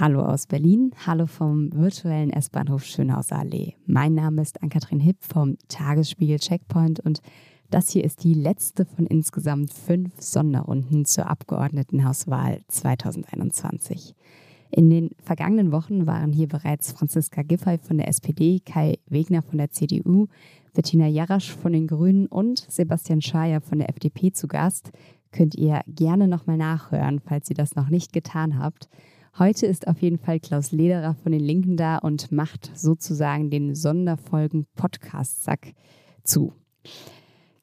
Hallo aus Berlin, hallo vom virtuellen S-Bahnhof Schönhauser Allee. Mein Name ist Ann-Kathrin Hipp vom Tagesspiegel Checkpoint und das hier ist die letzte von insgesamt fünf Sonderrunden zur Abgeordnetenhauswahl 2021. In den vergangenen Wochen waren hier bereits Franziska Giffey von der SPD, Kai Wegner von der CDU, Bettina Jarasch von den Grünen und Sebastian Schayer von der FDP zu Gast. Könnt ihr gerne nochmal nachhören, falls ihr das noch nicht getan habt. Heute ist auf jeden Fall Klaus Lederer von den Linken da und macht sozusagen den Sonderfolgen Podcast-Sack zu.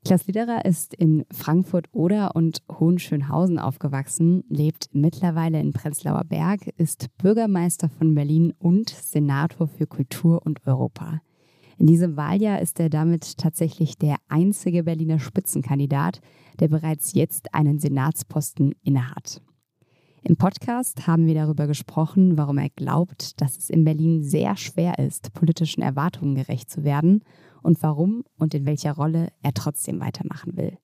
Klaus Lederer ist in Frankfurt-Oder und Hohenschönhausen aufgewachsen, lebt mittlerweile in Prenzlauer Berg, ist Bürgermeister von Berlin und Senator für Kultur und Europa. In diesem Wahljahr ist er damit tatsächlich der einzige Berliner Spitzenkandidat, der bereits jetzt einen Senatsposten innehat. Im Podcast haben wir darüber gesprochen, warum er glaubt, dass es in Berlin sehr schwer ist, politischen Erwartungen gerecht zu werden und warum und in welcher Rolle er trotzdem weitermachen will.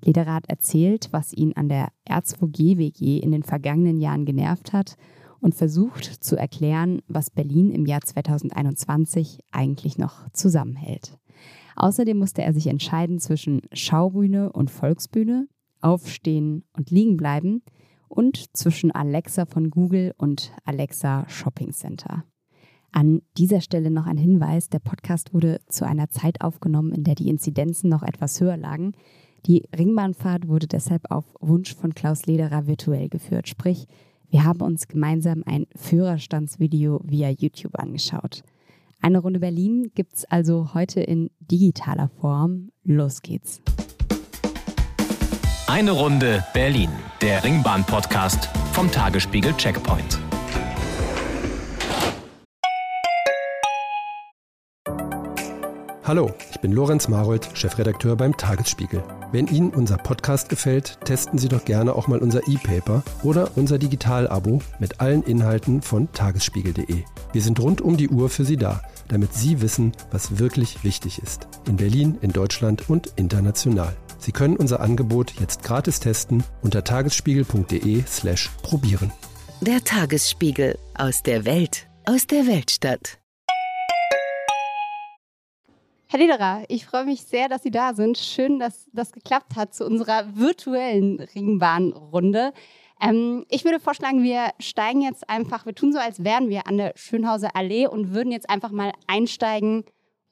Lederat erzählt, was ihn an der R2G-WG in den vergangenen Jahren genervt hat und versucht zu erklären, was Berlin im Jahr 2021 eigentlich noch zusammenhält. Außerdem musste er sich entscheiden zwischen Schaubühne und Volksbühne, Aufstehen und Liegen bleiben – und zwischen Alexa von Google und Alexa Shopping Center. An dieser Stelle noch ein Hinweis, der Podcast wurde zu einer Zeit aufgenommen, in der die Inzidenzen noch etwas höher lagen. Die Ringbahnfahrt wurde deshalb auf Wunsch von Klaus Lederer virtuell geführt, sprich, wir haben uns gemeinsam ein Führerstandsvideo via YouTube angeschaut. Eine Runde Berlin gibt's also heute in digitaler Form. Los geht's. Eine Runde Berlin, der Ringbahn-Podcast vom Tagesspiegel Checkpoint. Hallo, ich bin Lorenz Marold, Chefredakteur beim Tagesspiegel. Wenn Ihnen unser Podcast gefällt, testen Sie doch gerne auch mal unser E-Paper oder unser Digital-Abo mit allen Inhalten von tagesspiegel.de. Wir sind rund um die Uhr für Sie da, damit Sie wissen, was wirklich wichtig ist. In Berlin, in Deutschland und international. Sie können unser Angebot jetzt gratis testen unter tagesspiegel.de/slash probieren. Der Tagesspiegel aus der Welt, aus der Weltstadt. Herr Lederer, ich freue mich sehr, dass Sie da sind. Schön, dass das geklappt hat zu unserer virtuellen Ringbahnrunde. Ähm, ich würde vorschlagen, wir steigen jetzt einfach, wir tun so, als wären wir an der Schönhauser Allee und würden jetzt einfach mal einsteigen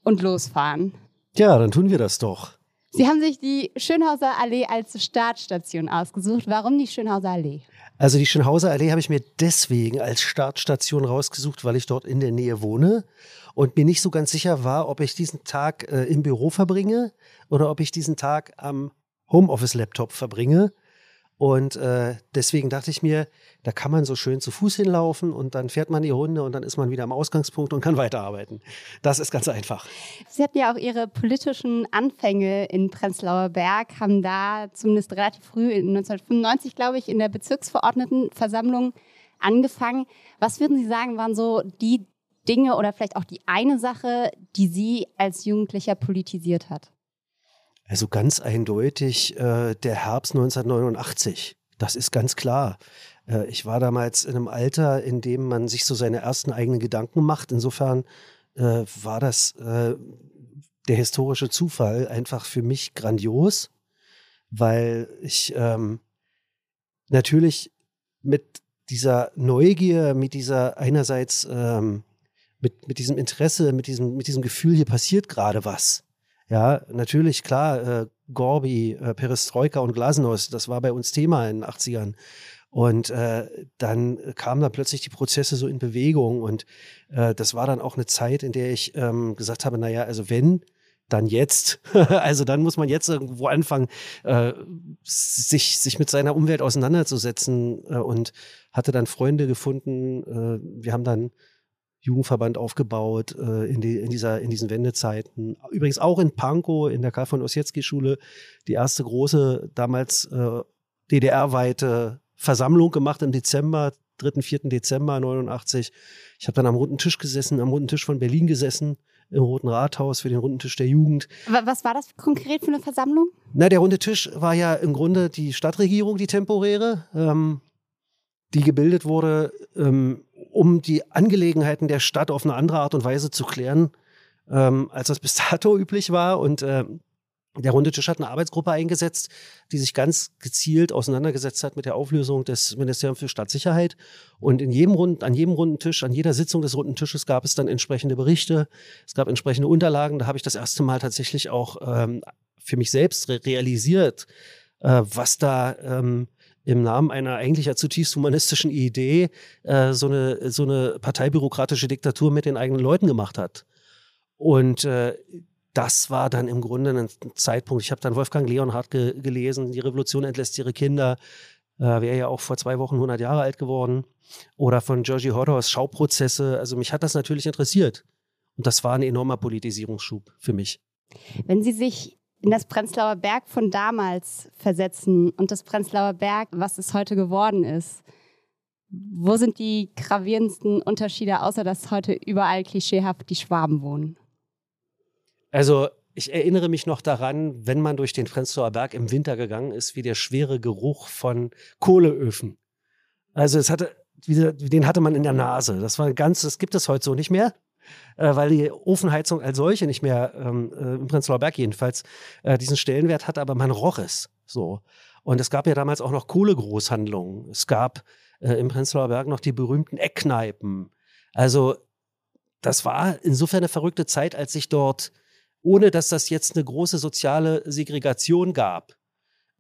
und losfahren. Ja, dann tun wir das doch. Sie haben sich die Schönhauser Allee als Startstation ausgesucht. Warum die Schönhauser Allee? Also die Schönhauser Allee habe ich mir deswegen als Startstation rausgesucht, weil ich dort in der Nähe wohne und mir nicht so ganz sicher war, ob ich diesen Tag äh, im Büro verbringe oder ob ich diesen Tag am Homeoffice-Laptop verbringe. Und äh, deswegen dachte ich mir, da kann man so schön zu Fuß hinlaufen und dann fährt man die Runde und dann ist man wieder am Ausgangspunkt und kann weiterarbeiten. Das ist ganz einfach. Sie hatten ja auch Ihre politischen Anfänge in Prenzlauer Berg, haben da zumindest relativ früh, 1995 glaube ich, in der Bezirksverordnetenversammlung angefangen. Was würden Sie sagen, waren so die Dinge oder vielleicht auch die eine Sache, die Sie als Jugendlicher politisiert hat? Also ganz eindeutig äh, der Herbst 1989. Das ist ganz klar. Äh, ich war damals in einem Alter, in dem man sich so seine ersten eigenen Gedanken macht. Insofern äh, war das äh, der historische Zufall einfach für mich grandios, weil ich ähm, natürlich mit dieser Neugier, mit dieser einerseits ähm, mit, mit diesem Interesse, mit diesem, mit diesem Gefühl, hier passiert gerade was. Ja, natürlich, klar, äh, Gorbi, äh, Perestroika und Glasnost, das war bei uns Thema in den 80ern. Und äh, dann kamen da plötzlich die Prozesse so in Bewegung. Und äh, das war dann auch eine Zeit, in der ich ähm, gesagt habe, naja, also wenn, dann jetzt. also dann muss man jetzt irgendwo anfangen, äh, sich, sich mit seiner Umwelt auseinanderzusetzen. Äh, und hatte dann Freunde gefunden. Äh, wir haben dann Jugendverband aufgebaut äh, in, die, in, dieser, in diesen Wendezeiten. Übrigens auch in Pankow, in der Karl von Ossietzky-Schule, die erste große, damals äh, DDR-weite Versammlung gemacht im Dezember, 3., 4. Dezember 89. Ich habe dann am runden Tisch gesessen, am runden Tisch von Berlin gesessen, im Roten Rathaus für den runden Tisch der Jugend. Was war das konkret für eine Versammlung? Na, der runde Tisch war ja im Grunde die Stadtregierung, die temporäre, ähm, die gebildet wurde, ähm, um die Angelegenheiten der Stadt auf eine andere Art und Weise zu klären, ähm, als das bis dato üblich war. Und äh, der Runde Tisch hat eine Arbeitsgruppe eingesetzt, die sich ganz gezielt auseinandergesetzt hat mit der Auflösung des Ministeriums für Stadtsicherheit. Und in jedem Rund, an jedem runden Tisch, an jeder Sitzung des runden Tisches gab es dann entsprechende Berichte, es gab entsprechende Unterlagen. Da habe ich das erste Mal tatsächlich auch ähm, für mich selbst re realisiert, äh, was da ähm, im Namen einer eigentlich ja zutiefst humanistischen Idee äh, so, eine, so eine parteibürokratische Diktatur mit den eigenen Leuten gemacht hat. Und äh, das war dann im Grunde ein Zeitpunkt. Ich habe dann Wolfgang Leonhardt ge gelesen, Die Revolution entlässt ihre Kinder. Äh, Wäre ja auch vor zwei Wochen 100 Jahre alt geworden. Oder von Georgie Hordos Schauprozesse. Also mich hat das natürlich interessiert. Und das war ein enormer Politisierungsschub für mich. Wenn Sie sich in das Prenzlauer Berg von damals versetzen und das Prenzlauer Berg, was es heute geworden ist, wo sind die gravierendsten Unterschiede, außer dass heute überall klischeehaft die Schwaben wohnen? Also ich erinnere mich noch daran, wenn man durch den Prenzlauer Berg im Winter gegangen ist, wie der schwere Geruch von Kohleöfen. Also es hatte, den hatte man in der Nase. Das war ganz, das gibt es heute so nicht mehr. Äh, weil die Ofenheizung als solche nicht mehr ähm, äh, im Prenzlauer Berg jedenfalls äh, diesen Stellenwert hat, aber man roch es so. Und es gab ja damals auch noch Kohlegroßhandlungen. Es gab äh, im Prenzlauer Berg noch die berühmten Eckkneipen. Also das war insofern eine verrückte Zeit, als sich dort ohne dass das jetzt eine große soziale Segregation gab.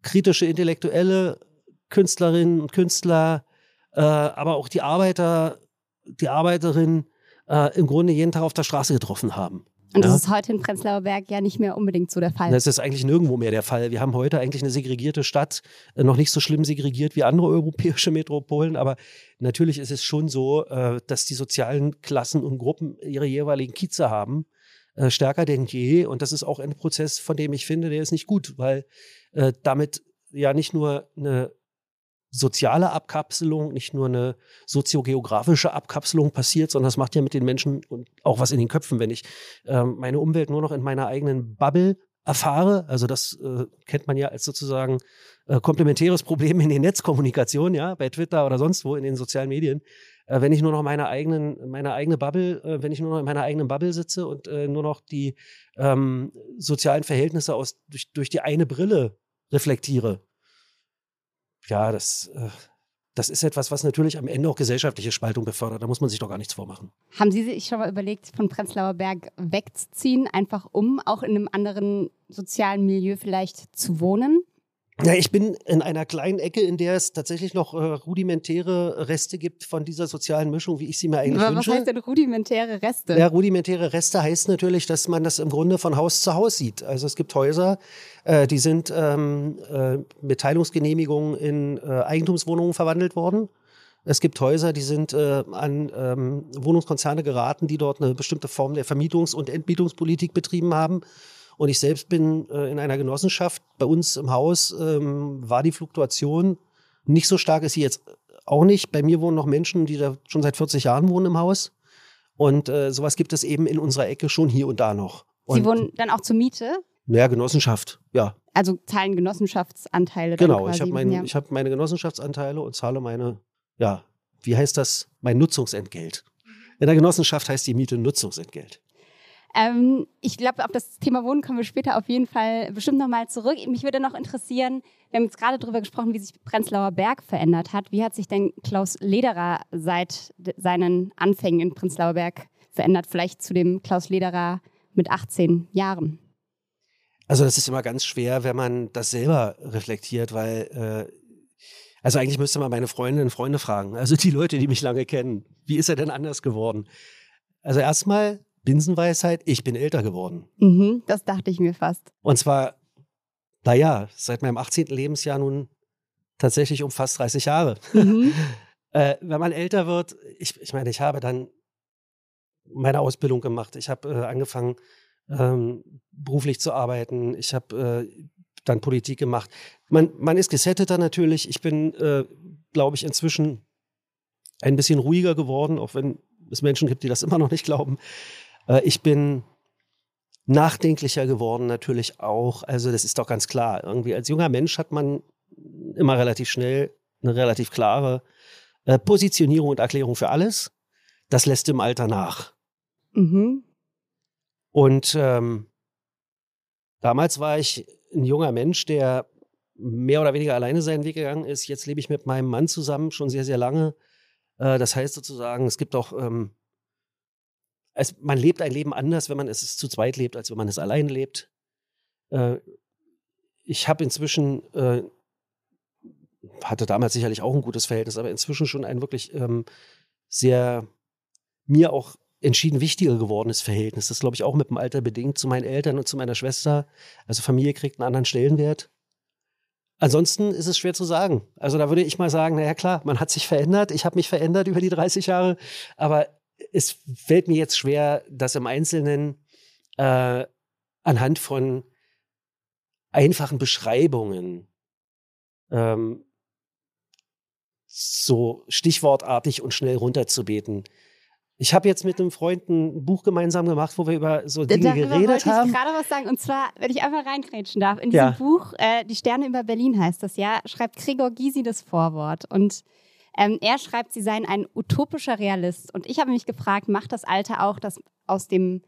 Kritische Intellektuelle, Künstlerinnen und Künstler, äh, aber auch die Arbeiter, die Arbeiterinnen äh, im Grunde jeden Tag auf der Straße getroffen haben. Und das ja. ist heute in Prenzlauer Berg ja nicht mehr unbedingt so der Fall. Das ist eigentlich nirgendwo mehr der Fall. Wir haben heute eigentlich eine segregierte Stadt, äh, noch nicht so schlimm segregiert wie andere europäische Metropolen, aber natürlich ist es schon so, äh, dass die sozialen Klassen und Gruppen ihre jeweiligen Kieze haben äh, stärker denn je. Und das ist auch ein Prozess, von dem ich finde, der ist nicht gut, weil damit ja nicht nur eine soziale Abkapselung, nicht nur eine soziogeografische Abkapselung passiert, sondern das macht ja mit den Menschen und auch was in den Köpfen, wenn ich äh, meine Umwelt nur noch in meiner eigenen Bubble erfahre. Also das äh, kennt man ja als sozusagen äh, komplementäres Problem in den Netzkommunikationen, ja, bei Twitter oder sonst wo in den sozialen Medien. Äh, wenn ich nur noch meine eigenen, meine eigene Bubble, äh, wenn ich nur noch in meiner eigenen Bubble sitze und äh, nur noch die ähm, sozialen Verhältnisse aus durch, durch die eine Brille reflektiere. Ja, das äh, das ist etwas, was natürlich am Ende auch gesellschaftliche Spaltung befördert. Da muss man sich doch gar nichts vormachen. Haben Sie sich schon mal überlegt, von Prenzlauer Berg wegzuziehen, einfach um auch in einem anderen sozialen Milieu vielleicht zu wohnen? Ja, ich bin in einer kleinen Ecke, in der es tatsächlich noch äh, rudimentäre Reste gibt von dieser sozialen Mischung, wie ich sie mir eigentlich Aber wünsche. Was heißt denn rudimentäre Reste? Ja, rudimentäre Reste heißt natürlich, dass man das im Grunde von Haus zu Haus sieht. Also es gibt Häuser, äh, die sind ähm, äh, mit Teilungsgenehmigungen in äh, Eigentumswohnungen verwandelt worden. Es gibt Häuser, die sind äh, an ähm, Wohnungskonzerne geraten, die dort eine bestimmte Form der Vermietungs- und Entmietungspolitik betrieben haben. Und ich selbst bin äh, in einer Genossenschaft. Bei uns im Haus ähm, war die Fluktuation nicht so stark, ist sie jetzt auch nicht. Bei mir wohnen noch Menschen, die da schon seit 40 Jahren wohnen im Haus. Und äh, sowas gibt es eben in unserer Ecke schon hier und da noch. Und, Sie wohnen dann auch zur Miete? Naja, Genossenschaft, ja. Also zahlen Genossenschaftsanteile Genau, ich habe mein, ja. hab meine Genossenschaftsanteile und zahle meine, ja, wie heißt das? Mein Nutzungsentgelt. In der Genossenschaft heißt die Miete Nutzungsentgelt. Ähm, ich glaube, auf das Thema Wohnen kommen wir später auf jeden Fall bestimmt nochmal zurück. Mich würde noch interessieren, wir haben jetzt gerade darüber gesprochen, wie sich Prenzlauer Berg verändert hat. Wie hat sich denn Klaus Lederer seit seinen Anfängen in Prenzlauer Berg verändert? Vielleicht zu dem Klaus Lederer mit 18 Jahren? Also das ist immer ganz schwer, wenn man das selber reflektiert, weil äh, also eigentlich müsste man meine Freundinnen und Freunde fragen, also die Leute, die mich lange kennen. Wie ist er denn anders geworden? Also erstmal Binsenweisheit, ich bin älter geworden. Mhm, das dachte ich mir fast. Und zwar, naja, seit meinem 18. Lebensjahr nun tatsächlich um fast 30 Jahre. Mhm. äh, wenn man älter wird, ich, ich meine, ich habe dann meine Ausbildung gemacht. Ich habe äh, angefangen, ähm, beruflich zu arbeiten. Ich habe äh, dann Politik gemacht. Man, man ist gesetteter natürlich. Ich bin, äh, glaube ich, inzwischen ein bisschen ruhiger geworden, auch wenn es Menschen gibt, die das immer noch nicht glauben. Äh, ich bin nachdenklicher geworden natürlich auch. Also das ist doch ganz klar. Irgendwie als junger Mensch hat man immer relativ schnell eine relativ klare äh, Positionierung und Erklärung für alles. das lässt im Alter nach. Mhm. Und ähm, damals war ich ein junger Mensch, der mehr oder weniger alleine seinen Weg gegangen ist. Jetzt lebe ich mit meinem Mann zusammen schon sehr, sehr lange. Äh, das heißt sozusagen, es gibt auch, ähm, es, man lebt ein Leben anders, wenn man es zu zweit lebt, als wenn man es allein lebt. Äh, ich habe inzwischen, äh, hatte damals sicherlich auch ein gutes Verhältnis, aber inzwischen schon ein wirklich ähm, sehr mir auch entschieden wichtiger gewordenes Verhältnis. Das glaube ich auch mit dem Alter bedingt zu meinen Eltern und zu meiner Schwester. Also Familie kriegt einen anderen Stellenwert. Ansonsten ist es schwer zu sagen. Also da würde ich mal sagen, naja klar, man hat sich verändert, ich habe mich verändert über die 30 Jahre, aber es fällt mir jetzt schwer, das im Einzelnen äh, anhand von einfachen Beschreibungen ähm, so stichwortartig und schnell runterzubeten. Ich habe jetzt mit einem Freund ein Buch gemeinsam gemacht, wo wir über so Dinge Darüber geredet wollte haben. ich gerade was sagen. Und zwar, wenn ich einfach reingrätschen darf, in diesem Ja. Buch, äh, Die Sterne über Berlin heißt das ja, schreibt Gregor Gysi das Vorwort. Und ähm, er schreibt, sie seien ein utopischer Realist. Und ich habe mich gefragt, macht das Alter auch, dass aus dem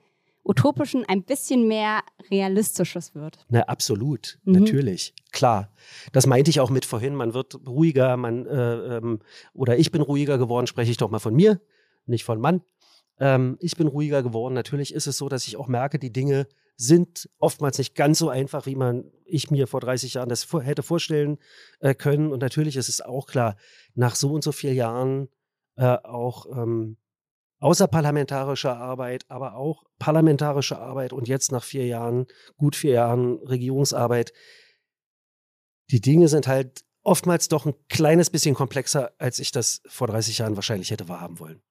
Utopischen ein bisschen mehr Realistisches wird? Na, absolut, Mhm. natürlich, klar. Das meinte ich auch mit vorhin. Man wird ruhiger, man äh, ähm, oder ich bin ruhiger geworden. Spreche ich doch mal von mir, nicht von Mann. Ähm, ich bin ruhiger geworden. Natürlich ist es so, dass ich auch merke, die Dinge sind oftmals nicht ganz so einfach, wie man ich mir vor 30 Jahren das vor, hätte vorstellen äh, können. Und natürlich ist es auch klar, nach so und so vielen Jahren äh, auch ähm, außerparlamentarischer Arbeit, aber auch parlamentarische Arbeit und jetzt nach vier Jahren, gut vier Jahren Regierungsarbeit, die Dinge sind halt oftmals doch ein kleines bisschen komplexer, als ich das vor 30 Jahren wahrscheinlich hätte wahrhaben wollen.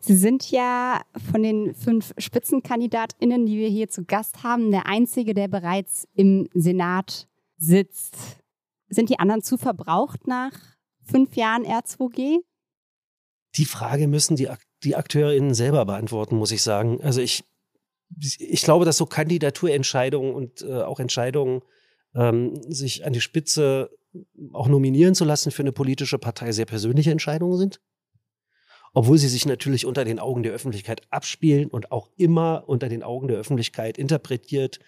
Sie sind ja von den fünf SpitzenkandidatInnen, die wir hier zu Gast haben, der einzige, der bereits im Senat sitzt. Sind die anderen zu verbraucht nach fünf Jahren R2G? Die Frage müssen die, die AkteurInnen selber beantworten, muss ich sagen. Also ich, ich glaube, dass so Kandidaturentscheidungen und äh, auch Entscheidungen, ähm, sich an die Spitze auch nominieren zu lassen für eine politische Partei, sehr persönliche Entscheidungen sind. Obwohl sie sich natürlich unter den Augen der Öffentlichkeit abspielen und auch immer unter den Augen der Öffentlichkeit interpretiert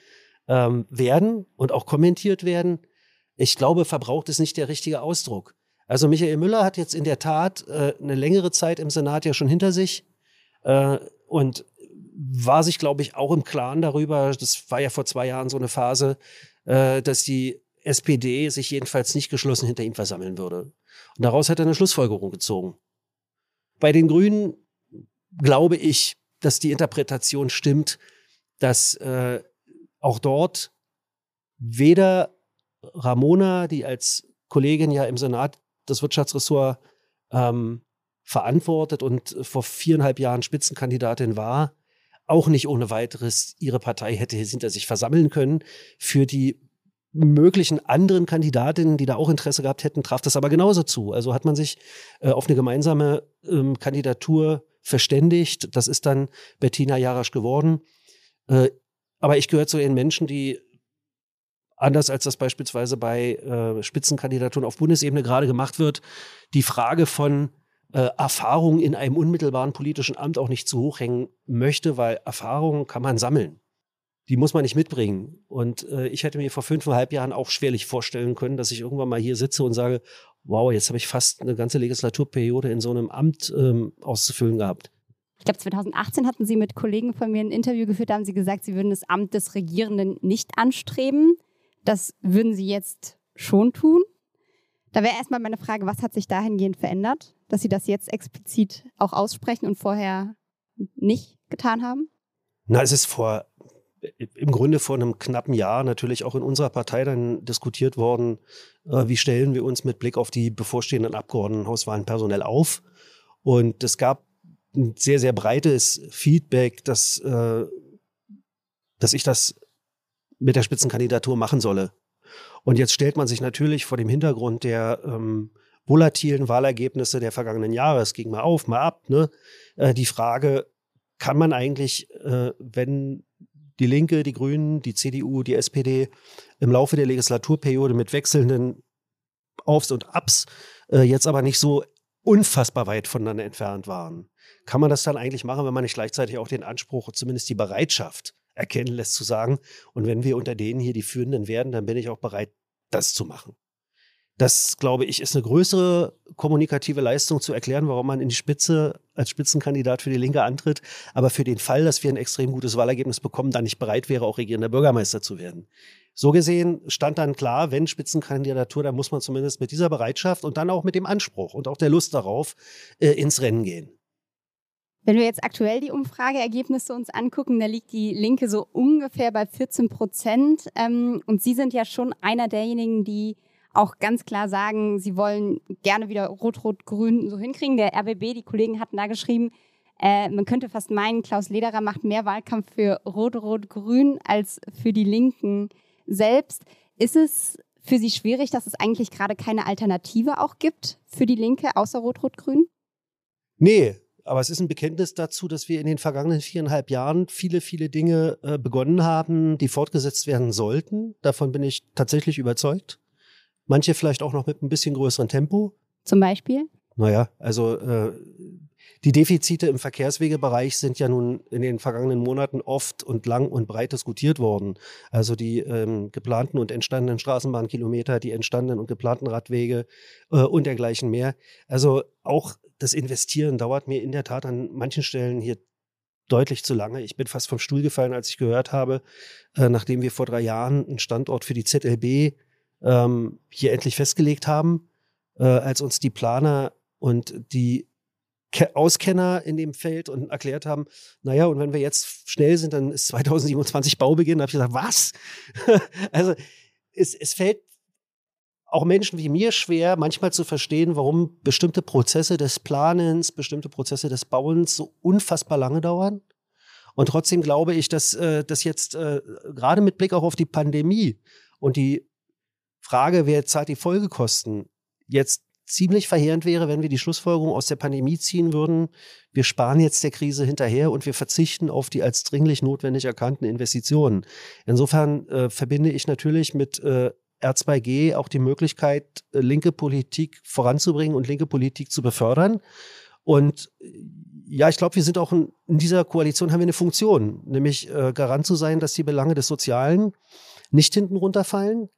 ähm, werden und auch kommentiert werden. Ich glaube, verbraucht ist nicht der richtige Ausdruck. Also Michael Müller hat jetzt in der Tat äh, eine längere Zeit im Senat ja schon hinter sich äh, und war sich, glaube ich, auch im Klaren darüber, das war ja vor zwei Jahren so eine Phase, äh, dass die SPD sich jedenfalls nicht geschlossen hinter ihm versammeln würde. Und daraus hat er eine Schlussfolgerung gezogen. Bei den Grünen glaube ich, dass die Interpretation stimmt, dass äh, auch dort weder Ramona, die als Kollegin ja im Senat das Wirtschaftsressort ähm, verantwortet und vor viereinhalb Jahren Spitzenkandidatin war, auch nicht ohne weiteres ihre Partei hätte hinter sich versammeln können. Für die möglichen anderen Kandidatinnen, die da auch Interesse gehabt hätten, traf das aber genauso zu. Also hat man sich äh, auf eine gemeinsame ähm, Kandidatur verständigt. Das ist dann Bettina Jarasch geworden. Äh, aber ich gehöre zu den Menschen, die anders als das beispielsweise bei äh, Spitzenkandidaturen auf Bundesebene gerade gemacht wird, die Frage von äh, Erfahrung in einem unmittelbaren politischen Amt auch nicht zu hoch hängen möchte, weil Erfahrung kann man sammeln. Die muss man nicht mitbringen. Und äh, ich hätte mir vor fünfeinhalb Jahren auch schwerlich vorstellen können, dass ich irgendwann mal hier sitze und sage, wow, jetzt habe ich fast eine ganze Legislaturperiode in so einem Amt ähm, auszufüllen gehabt. Ich glaube, 2018 hatten Sie mit Kollegen von mir ein Interview geführt, da haben Sie gesagt, Sie würden das Amt des Regierenden nicht anstreben. Das würden Sie jetzt schon tun. Da wäre erstmal meine Frage, was hat sich dahingehend verändert, dass Sie das jetzt explizit auch aussprechen und vorher nicht getan haben? Na, es ist vor, im Grunde vor einem knappen Jahr natürlich auch in unserer Partei dann diskutiert worden, äh, wie stellen wir uns mit Blick auf die bevorstehenden Abgeordnetenhauswahlen personell auf. Und es gab ein sehr, sehr breites Feedback, dass, äh, dass ich das mit der Spitzenkandidatur machen solle. Und jetzt stellt man sich natürlich vor dem Hintergrund der ähm, volatilen Wahlergebnisse der vergangenen Jahre, es ging mal auf, mal ab, ne, äh, die Frage, kann man eigentlich, äh, wenn die Linke, die Grünen, die CDU, die SPD im Laufe der Legislaturperiode mit wechselnden Aufs und Abs äh, jetzt aber nicht so unfassbar weit voneinander entfernt waren. Kann man das dann eigentlich machen, wenn man nicht gleichzeitig auch den Anspruch, zumindest die Bereitschaft erkennen lässt, zu sagen, und wenn wir unter denen hier die Führenden werden, dann bin ich auch bereit, das zu machen. Das, glaube ich, ist eine größere kommunikative Leistung zu erklären, warum man in die Spitze als Spitzenkandidat für die Linke antritt, aber für den Fall, dass wir ein extrem gutes Wahlergebnis bekommen, dann nicht bereit wäre, auch regierender Bürgermeister zu werden. So gesehen stand dann klar, wenn Spitzenkandidatur, dann muss man zumindest mit dieser Bereitschaft und dann auch mit dem Anspruch und auch der Lust darauf äh, ins Rennen gehen. Wenn wir jetzt aktuell die Umfrageergebnisse uns angucken, da liegt die Linke so ungefähr bei 14 Prozent. Ähm, und Sie sind ja schon einer derjenigen, die auch ganz klar sagen, sie wollen gerne wieder Rot-Rot-Grün so hinkriegen. Der RBB, die Kollegen hatten da geschrieben, äh, man könnte fast meinen, Klaus Lederer macht mehr Wahlkampf für Rot-Rot-Grün als für die Linken selbst. Ist es für Sie schwierig, dass es eigentlich gerade keine Alternative auch gibt für die Linke außer Rot-Rot-Grün? Nee, aber es ist ein Bekenntnis dazu, dass wir in den vergangenen viereinhalb Jahren viele, viele Dinge äh, begonnen haben, die fortgesetzt werden sollten. Davon bin ich tatsächlich überzeugt. Manche vielleicht auch noch mit ein bisschen größerem Tempo. Zum Beispiel? Naja, also äh, die Defizite im Verkehrswegebereich sind ja nun in den vergangenen Monaten oft und lang und breit diskutiert worden. Also die ähm, geplanten und entstandenen Straßenbahnkilometer, die entstandenen und geplanten Radwege äh, und dergleichen mehr. Also auch das Investieren dauert mir in der Tat an manchen Stellen hier deutlich zu lange. Ich bin fast vom Stuhl gefallen, als ich gehört habe, äh, nachdem wir vor drei Jahren einen Standort für die ZLB ähm, hier endlich festgelegt haben, äh, als uns die Planer und die Ke Auskenner in dem Feld und erklärt haben, naja, und wenn wir jetzt schnell sind, dann ist 2027 Baubeginn. Da habe ich gesagt, was? also es, es fällt auch Menschen wie mir schwer, manchmal zu verstehen, warum bestimmte Prozesse des Planens, bestimmte Prozesse des Bauens so unfassbar lange dauern. Und trotzdem glaube ich, dass äh, das jetzt äh, gerade mit Blick auch auf die Pandemie und die Frage, wer zahlt die Folgekosten, jetzt ziemlich verheerend wäre, wenn wir die Schlussfolgerung aus der Pandemie ziehen würden, wir sparen jetzt der Krise hinterher und wir verzichten auf die als dringlich notwendig erkannten Investitionen. Insofern äh, verbinde ich natürlich mit äh, R2G auch die Möglichkeit, äh, linke Politik voranzubringen und linke Politik zu befördern. Und äh, ja, ich glaube, wir sind auch in, in, dieser Koalition haben wir eine Funktion, nämlich äh, Garant zu sein, dass die Belange des Sozialen nicht hinten runterfallen,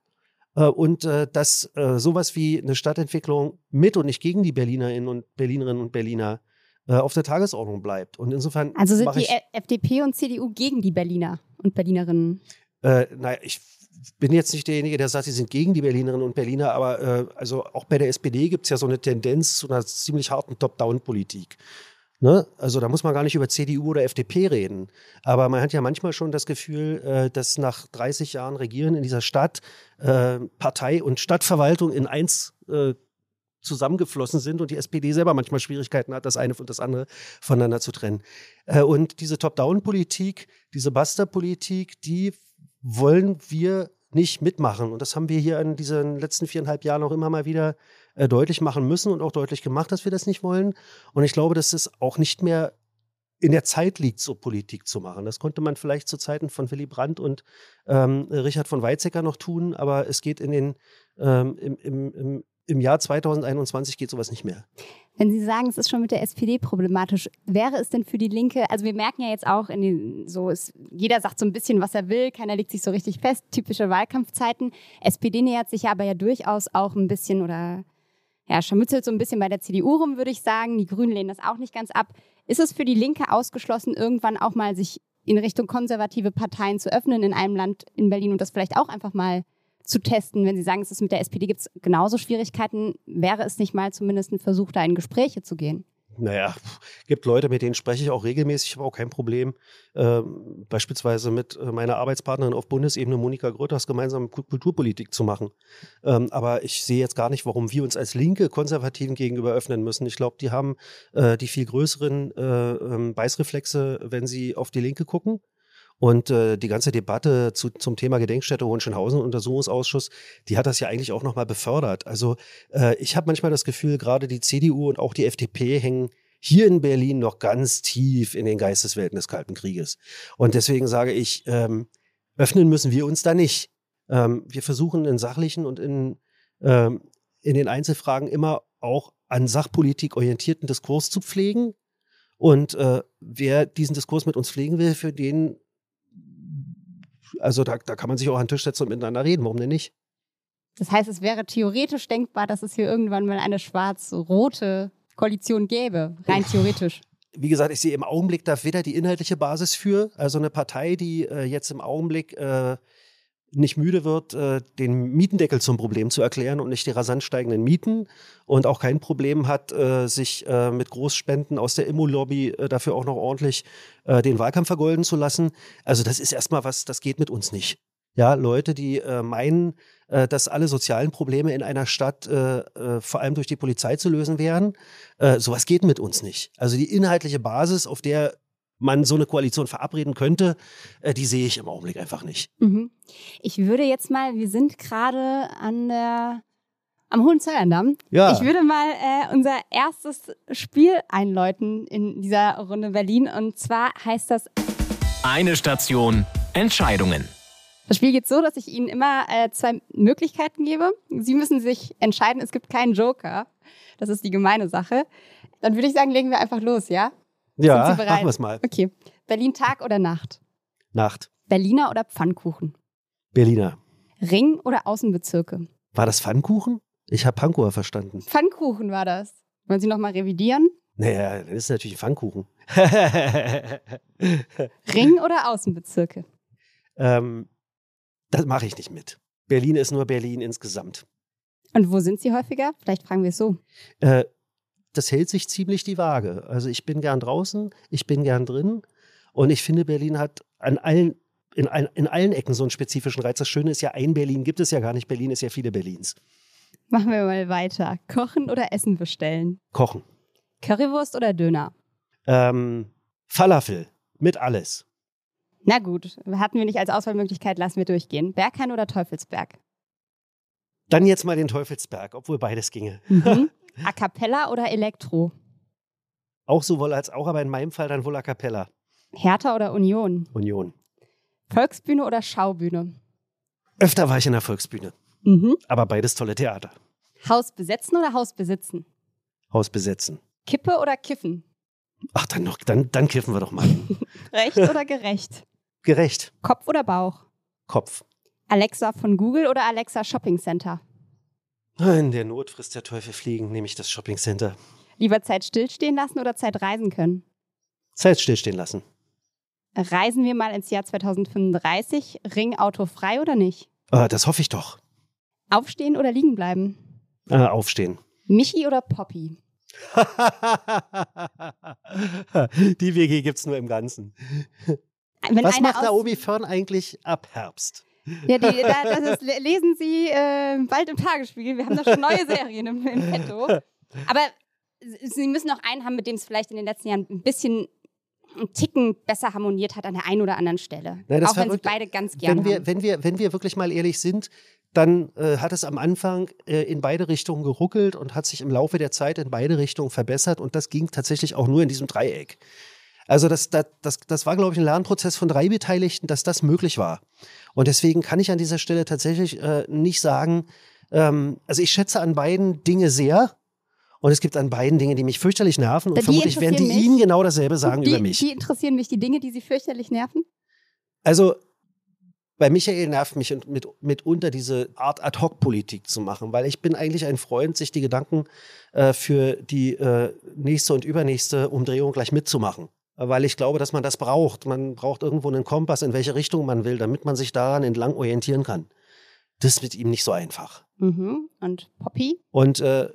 und äh, dass äh, sowas wie eine Stadtentwicklung mit und nicht gegen die Berlinerinnen und Berlinerinnen und Berliner äh, auf der Tagesordnung bleibt. Und insofern. Also sind die FDP und CDU gegen die Berliner und Berlinerinnen? Äh, naja, ich bin jetzt nicht derjenige, der sagt, sie sind gegen die Berlinerinnen und Berliner, aber äh, also auch bei der SPD gibt es ja so eine Tendenz zu einer ziemlich harten Top-Down-Politik. Ne? Also da muss man gar nicht über CDU oder FDP reden. Aber man hat ja manchmal schon das Gefühl, äh, dass nach 30 Jahren Regieren in dieser Stadt äh, Partei und Stadtverwaltung in eins äh, zusammengeflossen sind und die SPD selber manchmal Schwierigkeiten hat, das eine und das andere voneinander zu trennen. Und diese Top-Down-Politik, diese Buster-Politik, die wollen wir nicht mitmachen. Und das haben wir hier in diesen letzten viereinhalb Jahren auch immer mal wieder äh, deutlich machen müssen und auch deutlich gemacht, dass wir das nicht wollen. Und ich glaube, dass es auch nicht mehr in der Zeit liegt, so Politik zu machen. Das konnte man vielleicht zu Zeiten von Willy Brandt und ähm, Richard von Weizsäcker noch tun, aber es geht in den, ähm, im, im, im, im Jahr 2021 geht sowas nicht mehr. Wenn Sie sagen, es ist schon mit der SPD problematisch, wäre es denn für die Linke, also wir merken ja jetzt auch, den, so ist, jeder sagt so ein bisschen, was er will, keiner legt sich so richtig fest, typische Wahlkampfzeiten. SPD nähert sich aber ja durchaus auch ein bisschen oder ja, scharmützelt so ein bisschen bei der CDU rum, würde ich sagen. Die Grünen lehnen das auch nicht ganz ab. Ist es für die Linke ausgeschlossen, irgendwann auch mal sich in Richtung konservative Parteien zu öffnen in einem Land in Berlin und das vielleicht auch einfach mal zu testen, wenn Sie sagen, es ist mit der SPD gibt es genauso Schwierigkeiten, wäre es nicht mal zumindest ein Versuch, da in Gespräche zu gehen? Naja, gibt Leute, mit denen spreche ich auch regelmäßig, ich habe auch kein Problem. Ähm, beispielsweise mit äh, meiner Arbeitspartnerin auf Bundesebene, Monika Gröters, gemeinsam Kulturpolitik zu machen. Ähm, aber ich sehe jetzt gar nicht, warum wir uns als linke Konservativen gegenüber öffnen müssen. Ich glaube, die haben äh, die viel größeren äh, ähm, Beißreflexe, wenn sie auf die Linke gucken. Und äh, die ganze Debatte zu, zum Thema Gedenkstätte Hohenschönhausen, Untersuchungsausschuss, die hat das ja eigentlich auch nochmal befördert. Also äh, ich habe manchmal das Gefühl, gerade die CDU und auch die FDP hängen hier in Berlin noch ganz tief in den Geisteswelten des Kalten Krieges. Und deswegen sage ich, ähm, öffnen müssen wir uns da nicht. Ähm, wir versuchen in sachlichen und in, ähm, in den Einzelfragen immer auch an Sachpolitik orientierten Diskurs zu pflegen. Und äh, wer diesen Diskurs mit uns pflegen will, für den, also da, da kann man sich auch an den Tisch setzen und miteinander reden, warum denn nicht? Das heißt, es wäre theoretisch denkbar, dass es hier irgendwann mal eine schwarz-rote Koalition gäbe, rein theoretisch. Wie gesagt, ich sehe im Augenblick da weder die inhaltliche Basis für, also eine Partei, die äh, jetzt im Augenblick äh, nicht müde wird, äh, den Mietendeckel zum Problem zu erklären und nicht die rasant steigenden Mieten und auch kein Problem hat, äh, sich äh, mit Großspenden aus der Immo-Lobby dafür auch noch ordentlich den Wahlkampf vergolden zu lassen. Also das ist erstmal was, das geht mit uns nicht. Ja, Leute, die äh, meinen, äh, dass alle sozialen Probleme in einer Stadt äh, vor allem durch die Polizei zu lösen wären, äh, sowas geht mit uns nicht. Also die inhaltliche Basis, auf der man so eine Koalition verabreden könnte, äh, die sehe ich im Augenblick einfach nicht. Mhm. Ich würde jetzt mal, wir sind gerade an der am Hohenzollerndamm. Ja. Ich würde mal äh, unser erstes Spiel einläuten in dieser Runde Berlin. Und zwar heißt das, Eine Station, Entscheidungen. das Spiel geht so, dass ich Ihnen immer äh, zwei Möglichkeiten gebe. Sie müssen sich entscheiden, es gibt keinen Joker. Das ist die gemeine Sache. Dann würde ich sagen, legen wir einfach los, ja? Ja, Sind Sie bereit? machen wir es mal. Okay. Berlin Tag oder Nacht? Nacht. Berliner oder Pfannkuchen? Berliner. Ring oder Außenbezirke? War das Pfannkuchen? Ich habe Pankower verstanden. Pfannkuchen war das. Wollen Sie nochmal revidieren? Naja, das ist natürlich ein Pfannkuchen. Ring oder Außenbezirke? ähm, das mache ich nicht mit. Berlin ist nur Berlin insgesamt. Und wo sind Sie häufiger? Vielleicht fragen wir es so. Äh, das hält sich ziemlich die Waage. Also ich bin gern draußen, ich bin gern drin und ich finde, Berlin hat an allen, in, allen- in allen Ecken so einen spezifischen Reiz. Das Schöne ist ja, ein Berlin gibt es ja gar nicht. Berlin ist ja viele Berlins. Machen wir mal weiter. Kochen oder Essen bestellen? Kochen. Currywurst oder Döner? Ähm, Falafel mit alles. Na gut, hatten wir nicht als Auswahlmöglichkeit, lassen wir durchgehen. Berghain oder Teufelsberg? Dann jetzt mal den Teufelsberg, obwohl beides ginge. Mhm. A cappella oder Elektro? Auch sowohl als auch, aber in meinem Fall dann wohl a cappella. Hertha oder Union? Union. Volksbühne oder Schaubühne? Öfter war ich in der Volksbühne, Mhm. aber beides tolle Theater. Haus besetzen oder Haus besitzen? Haus besetzen. Kippe oder Kiffen? Ach, dann noch, dann, dann kiffen wir doch mal. Recht oder gerecht? Gerecht. Kopf oder Bauch? Kopf. Alexa von Google oder Alexa Shopping Center? In der Not frisst der Teufel fliegen, nehme ich das Shoppingcenter. Lieber Zeit stillstehen lassen oder Zeit reisen können? Zeit stillstehen lassen. Reisen wir mal ins Jahr 2035, Ring autofrei oder nicht? Äh, das hoffe ich doch. Aufstehen oder liegen bleiben? Äh, aufstehen. Michi oder Poppy? Die WG gibt's nur im Ganzen. Wenn Was macht Naomi Fern eigentlich ab Herbst? Ja, die, da, das ist, lesen Sie äh, bald im Tagesspiegel. Wir haben da schon neue Serien im, im Petto. Aber Sie müssen noch einen haben, mit dem es vielleicht in den letzten Jahren ein bisschen einen Ticken besser harmoniert hat an der einen oder anderen Stelle. Nein, das Auch wenn Sie beide ganz gerne Wenn wir, haben. wenn, wir, wenn wir wirklich mal ehrlich sind, dann äh, hat es am Anfang äh, in beide Richtungen geruckelt und hat sich im Laufe der Zeit in beide Richtungen verbessert. Und das ging tatsächlich auch nur in diesem Dreieck. Also das, das, das, das war, glaube ich, ein Lernprozess von drei Beteiligten, dass das möglich war. Und deswegen kann ich an dieser Stelle tatsächlich äh, nicht sagen, ähm, also ich schätze an beiden Dinge sehr. Und es gibt an beiden Dinge, die mich fürchterlich nerven. Und Die vermutlich werden die mich. Ihnen genau dasselbe sagen die, über mich. die interessieren mich, die Dinge, die Sie fürchterlich nerven. Also bei Michael nervt mich und mit, mitunter diese Art Ad-Hoc-Politik zu machen, weil ich bin eigentlich ein Freund, sich die Gedanken äh, für die äh, nächste und übernächste Umdrehung gleich mitzumachen. Weil ich glaube, dass man das braucht. Man braucht irgendwo einen Kompass, in welche Richtung man will, damit man sich daran entlang orientieren kann. Das mit ihm nicht so einfach. Mhm. Und Poppy? Und äh,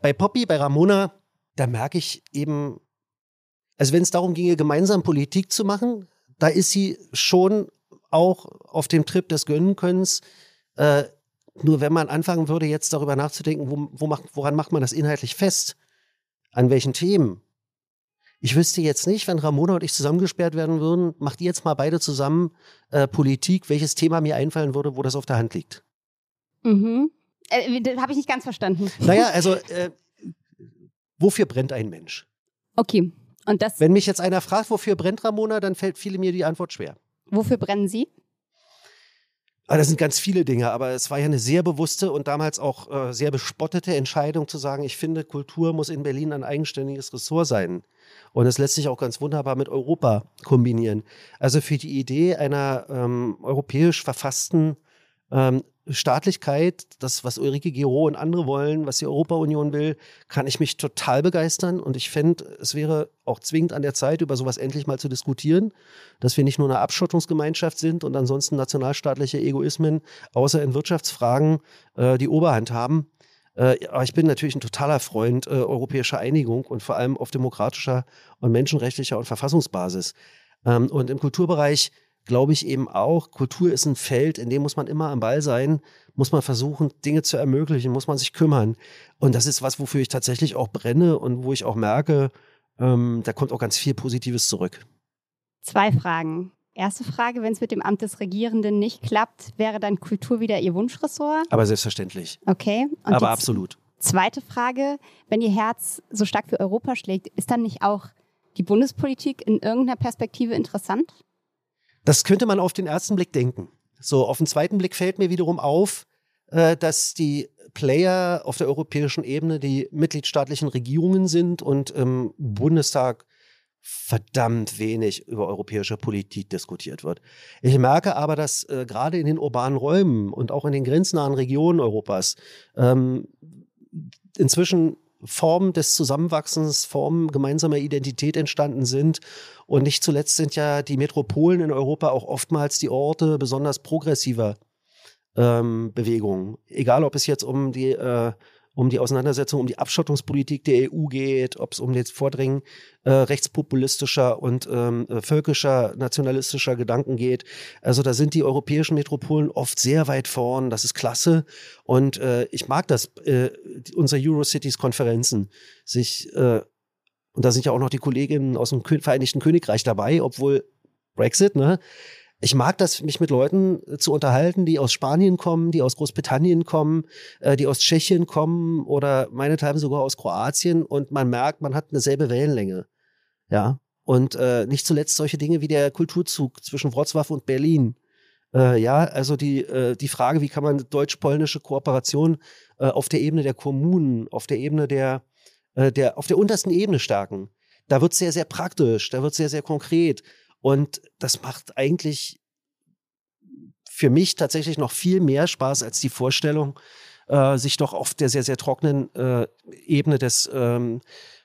bei Poppy, bei Ramona, da merke ich eben, also wenn es darum ginge, gemeinsam Politik zu machen, da ist sie schon auch auf dem Trip des Gönnenkönnens. Äh, nur wenn man anfangen würde, jetzt darüber nachzudenken, wo, wo macht, woran macht man das inhaltlich fest? An welchen Themen? Ich wüsste jetzt nicht, wenn Ramona und ich zusammengesperrt werden würden, macht ihr jetzt mal beide zusammen äh, Politik, welches Thema mir einfallen würde, wo das auf der Hand liegt. Mhm. Äh, das habe ich nicht ganz verstanden. Naja, also äh, wofür brennt ein Mensch? Okay. Und das, Wenn mich jetzt einer fragt, wofür brennt Ramona, dann fällt viele mir die Antwort schwer. wofür brennen Sie? Ah, das sind ganz viele Dinge, aber es war ja eine sehr bewusste und damals auch äh, sehr bespottete Entscheidung zu sagen, ich finde, Kultur muss in Berlin ein eigenständiges Ressort sein. Und es lässt sich auch ganz wunderbar mit Europa kombinieren. Also für die Idee einer ähm, europäisch verfassten ähm, Staatlichkeit, das, was Ulrike Giro und andere wollen, was die Europa-Union will, kann ich mich total begeistern. Und ich fände, es wäre auch zwingend an der Zeit, über sowas endlich mal zu diskutieren, dass wir nicht nur eine Abschottungsgemeinschaft sind und ansonsten nationalstaatliche Egoismen, außer in Wirtschaftsfragen, äh, die Oberhand haben. Äh, aber ich bin natürlich ein totaler Freund äh, europäischer Einigung und vor allem auf demokratischer und menschenrechtlicher und Verfassungsbasis. Ähm, und im Kulturbereich glaube ich eben auch, Kultur ist ein Feld, in dem muss man immer am Ball sein, muss man versuchen, Dinge zu ermöglichen, muss man sich kümmern. Und das ist was, wofür ich tatsächlich auch brenne und wo ich auch merke, ähm, da kommt auch ganz viel Positives zurück. Zwei Fragen. Erste Frage, wenn es mit dem Amt des Regierenden nicht klappt, wäre dann Kultur wieder Ihr Wunschressort? Aber selbstverständlich. Okay. Und Aber absolut. Zweite Frage, wenn Ihr Herz so stark für Europa schlägt, ist dann nicht auch die Bundespolitik in irgendeiner Perspektive interessant? Das könnte man auf den ersten Blick denken. So, auf den zweiten Blick fällt mir wiederum auf, äh, dass die Player auf der europäischen Ebene die mitgliedstaatlichen Regierungen sind und im Bundestag verdammt wenig über europäische Politik diskutiert wird. Ich merke aber, dass äh, gerade in den urbanen Räumen und auch in den grenznahen Regionen Europas ähm, inzwischen Formen des Zusammenwachsens, Formen gemeinsamer Identität entstanden sind. Und nicht zuletzt sind ja die Metropolen in Europa auch oftmals die Orte besonders progressiver ähm, Bewegungen. Egal, ob es jetzt um die äh, um die Auseinandersetzung um die Abschottungspolitik der EU geht, ob es um das Vordringen äh, rechtspopulistischer und ähm, äh, völkischer, nationalistischer Gedanken geht. Also da sind die europäischen Metropolen oft sehr weit vorn. Das ist klasse. Und äh, ich mag das, äh, unsere Eurocities-Konferenzen sich, äh, und da sind ja auch noch die Kolleginnen aus dem Vereinigten Königreich dabei, obwohl Brexit, ne? Ich mag das, mich mit Leuten äh, zu unterhalten, die aus Spanien kommen, die aus Großbritannien kommen, äh, die aus Tschechien kommen oder meinethalben sogar aus Kroatien und man merkt, man hat eine selbe Wellenlänge. Ja. Und äh, nicht zuletzt solche Dinge wie der Kulturzug zwischen Wrocław und Berlin. Äh, ja, also die, äh, die Frage, wie kann man deutsch-polnische Kooperation äh, auf der Ebene der Kommunen, auf der Ebene der, äh, der, auf der untersten Ebene stärken. Da wird sehr, sehr praktisch, da wird sehr, sehr konkret. Und das macht eigentlich für mich tatsächlich noch viel mehr Spaß als die Vorstellung, äh, sich doch auf der sehr, sehr trockenen äh, Ebene des, ähm,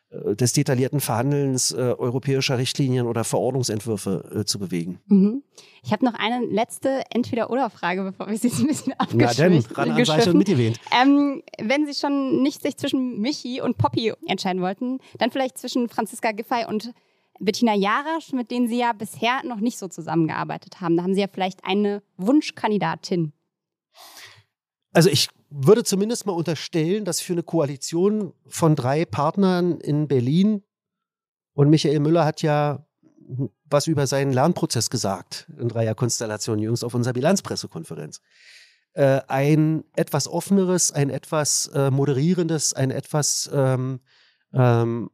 äh, des detaillierten Verhandelns äh, europäischer Richtlinien oder Verordnungsentwürfe äh, zu bewegen. Mhm. Ich habe noch eine letzte Entweder-Oder-Frage, bevor wir sie ein bisschen abgeschwiffen. Na denn, ran an Seite und mitgewählt. Ähm, wenn Sie schon nicht sich zwischen Michi und Poppy entscheiden wollten, dann vielleicht zwischen Franziska Giffey und Bettina Jarasch, mit denen Sie ja bisher noch nicht so zusammengearbeitet haben. Da haben Sie ja vielleicht eine Wunschkandidatin. Also ich würde zumindest mal unterstellen, dass für eine Koalition von drei Partnern in Berlin und Michael Müller hat ja was über seinen Lernprozess gesagt in Dreierkonstellation jüngst auf unserer Bilanzpressekonferenz. Äh, ein etwas offeneres, ein etwas äh, moderierendes, ein etwas ähm, ähm,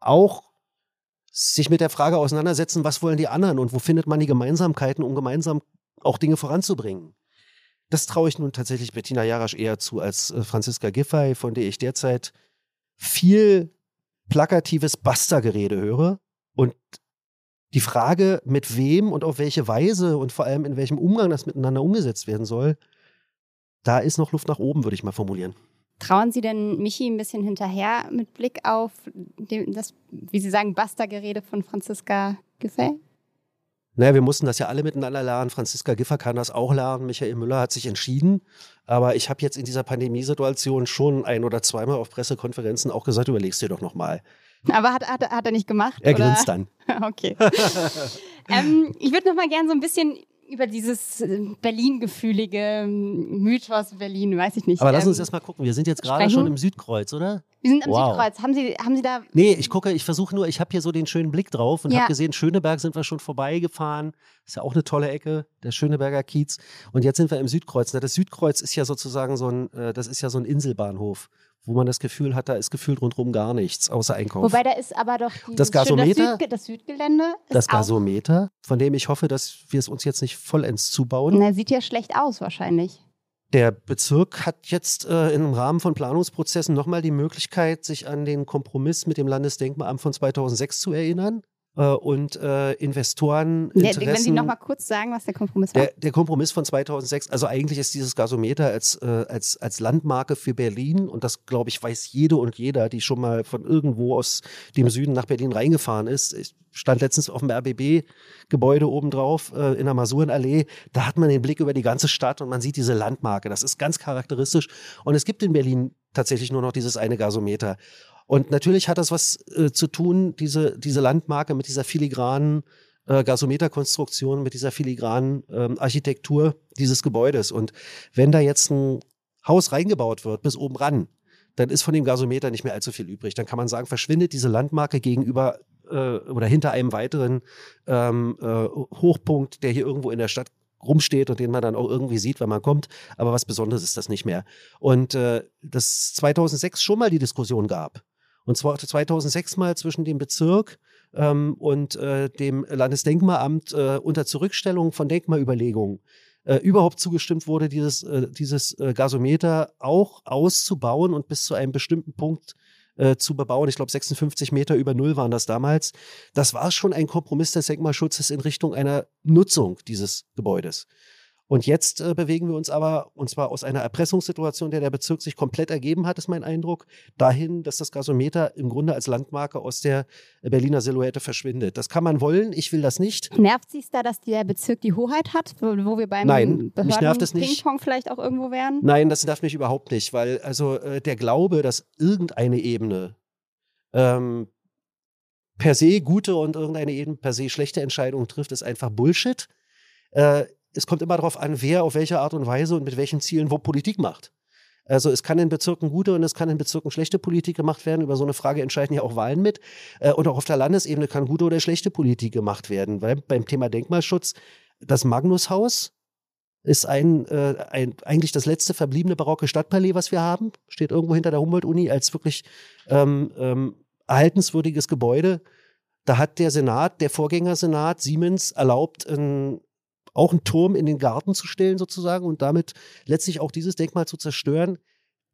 auch sich mit der Frage auseinandersetzen, was wollen die anderen und wo findet man die Gemeinsamkeiten, um gemeinsam auch Dinge voranzubringen. Das traue ich nun tatsächlich Bettina Jarasch eher zu als äh, Franziska Giffey, von der ich derzeit viel plakatives Bastergerede höre. Und die Frage, mit wem und auf welche Weise und vor allem in welchem Umgang das miteinander umgesetzt werden soll, da ist noch Luft nach oben, würde ich mal formulieren. Trauen Sie denn Michi ein bisschen hinterher mit Blick auf das, wie Sie sagen, Basta-Gerede von Franziska Giffey? Naja, wir mussten das ja alle miteinander lernen. Franziska Giffer kann das auch lernen. Michael Müller hat sich entschieden. Aber ich habe jetzt in dieser Pandemiesituation schon ein oder zweimal auf Pressekonferenzen auch gesagt, überlegst dir doch nochmal. Aber hat, hat, hat er nicht gemacht? Er grinst dann. okay. ähm, ich würde noch mal gerne so ein bisschen über dieses äh, Berlin-gefühlige ähm, Mythos Berlin, weiß ich nicht. Aber lass uns ähm, erst mal gucken. Wir sind jetzt gerade schon im Südkreuz, oder? Wir sind am Wow. Südkreuz. Haben Sie, haben Sie da. Nee, ich gucke, ich versuche nur, ich habe hier so den schönen Blick drauf und Ja. habe gesehen, Schöneberg sind wir schon vorbeigefahren. Ist ja auch eine tolle Ecke, der Schöneberger Kiez. Und jetzt sind wir im Südkreuz. Na, das Südkreuz ist ja sozusagen so ein, äh, das ist ja so ein Inselbahnhof, wo man das Gefühl hat, da ist gefühlt rundherum gar nichts, außer Einkauf. Wobei da ist aber doch Das Gasometer? schön- das, Südge das Südgelände. Das Gasometer, von dem ich hoffe, dass wir es uns jetzt nicht vollends zubauen. Na, sieht ja schlecht aus, wahrscheinlich. Der Bezirk hat jetzt äh, im Rahmen von Planungsprozessen nochmal die Möglichkeit, sich an den Kompromiss mit dem Landesdenkmalamt von 2006 zu erinnern und äh, Investoren Interessen, wenn Sie noch mal kurz sagen, was der Kompromiss war. der, der Kompromiss von 2006, also eigentlich ist dieses Gasometer als, äh, als, als Landmarke für Berlin und das, glaube ich, weiß jede und jeder, die schon mal von irgendwo aus dem Süden nach Berlin reingefahren ist. Ich stand letztens auf dem RBB-Gebäude obendrauf äh, in der Masurenallee. Da hat man den Blick über die ganze Stadt und man sieht diese Landmarke. Das ist ganz charakteristisch. Und es gibt in Berlin tatsächlich nur noch dieses eine Gasometer. Und natürlich hat das was äh, zu tun, diese, diese Landmarke mit dieser filigranen äh, Gasometerkonstruktion, mit dieser filigranen ähm, Architektur dieses Gebäudes. Und wenn da jetzt ein Haus reingebaut wird, bis oben ran, dann ist von dem Gasometer nicht mehr allzu viel übrig. Dann kann man sagen, verschwindet diese Landmarke gegenüber äh, oder hinter einem weiteren ähm, äh, Hochpunkt, der hier irgendwo in der Stadt rumsteht und den man dann auch irgendwie sieht, wenn man kommt. Aber was Besonderes ist das nicht mehr. Und äh, das 2006 schon mal die Diskussion gab. Und zwar 2006 mal zwischen dem Bezirk ähm, und äh, dem Landesdenkmalamt äh, unter Zurückstellung von Denkmalüberlegungen äh, überhaupt zugestimmt wurde, dieses, äh, dieses äh, Gasometer auch auszubauen und bis zu einem bestimmten Punkt äh, zu bebauen. Ich glaube, 56 Meter über Null waren das damals. Das war schon ein Kompromiss des Denkmalschutzes in Richtung einer Nutzung dieses Gebäudes. Und jetzt äh, bewegen wir uns aber, und zwar aus einer Erpressungssituation, der der Bezirk sich komplett ergeben hat, ist mein Eindruck, dahin, dass das Gasometer im Grunde als Landmarke aus der Berliner Silhouette verschwindet. Das kann man wollen, ich will das nicht. Nervt es da, dass der Bezirk die Hoheit hat, wo, wir beim Nein, mich nervt es nicht. Ping-Pong vielleicht auch irgendwo wären? Nein, das darf mich überhaupt nicht, weil also äh, der Glaube, dass irgendeine Ebene ähm, per se gute und irgendeine Ebene per se schlechte Entscheidungen trifft, ist einfach Bullshit. Äh, es kommt immer darauf an, wer auf welche Art und Weise und mit welchen Zielen wo Politik macht. Also es kann in Bezirken gute und es kann in Bezirken schlechte Politik gemacht werden. Über so eine Frage entscheiden ja auch Wahlen mit. Äh, und auch auf der Landesebene kann gute oder schlechte Politik gemacht werden. Weil beim Thema Denkmalschutz, das Magnushaus ist ein, äh, ein eigentlich das letzte verbliebene barocke Stadtpalais, was wir haben. Steht irgendwo hinter der Humboldt-Uni als wirklich ähm, ähm, erhaltenswürdiges Gebäude. Da hat der Senat, der Vorgängersenat Siemens erlaubt, ein, auch einen Turm in den Garten zu stellen sozusagen und damit letztlich auch dieses Denkmal zu zerstören.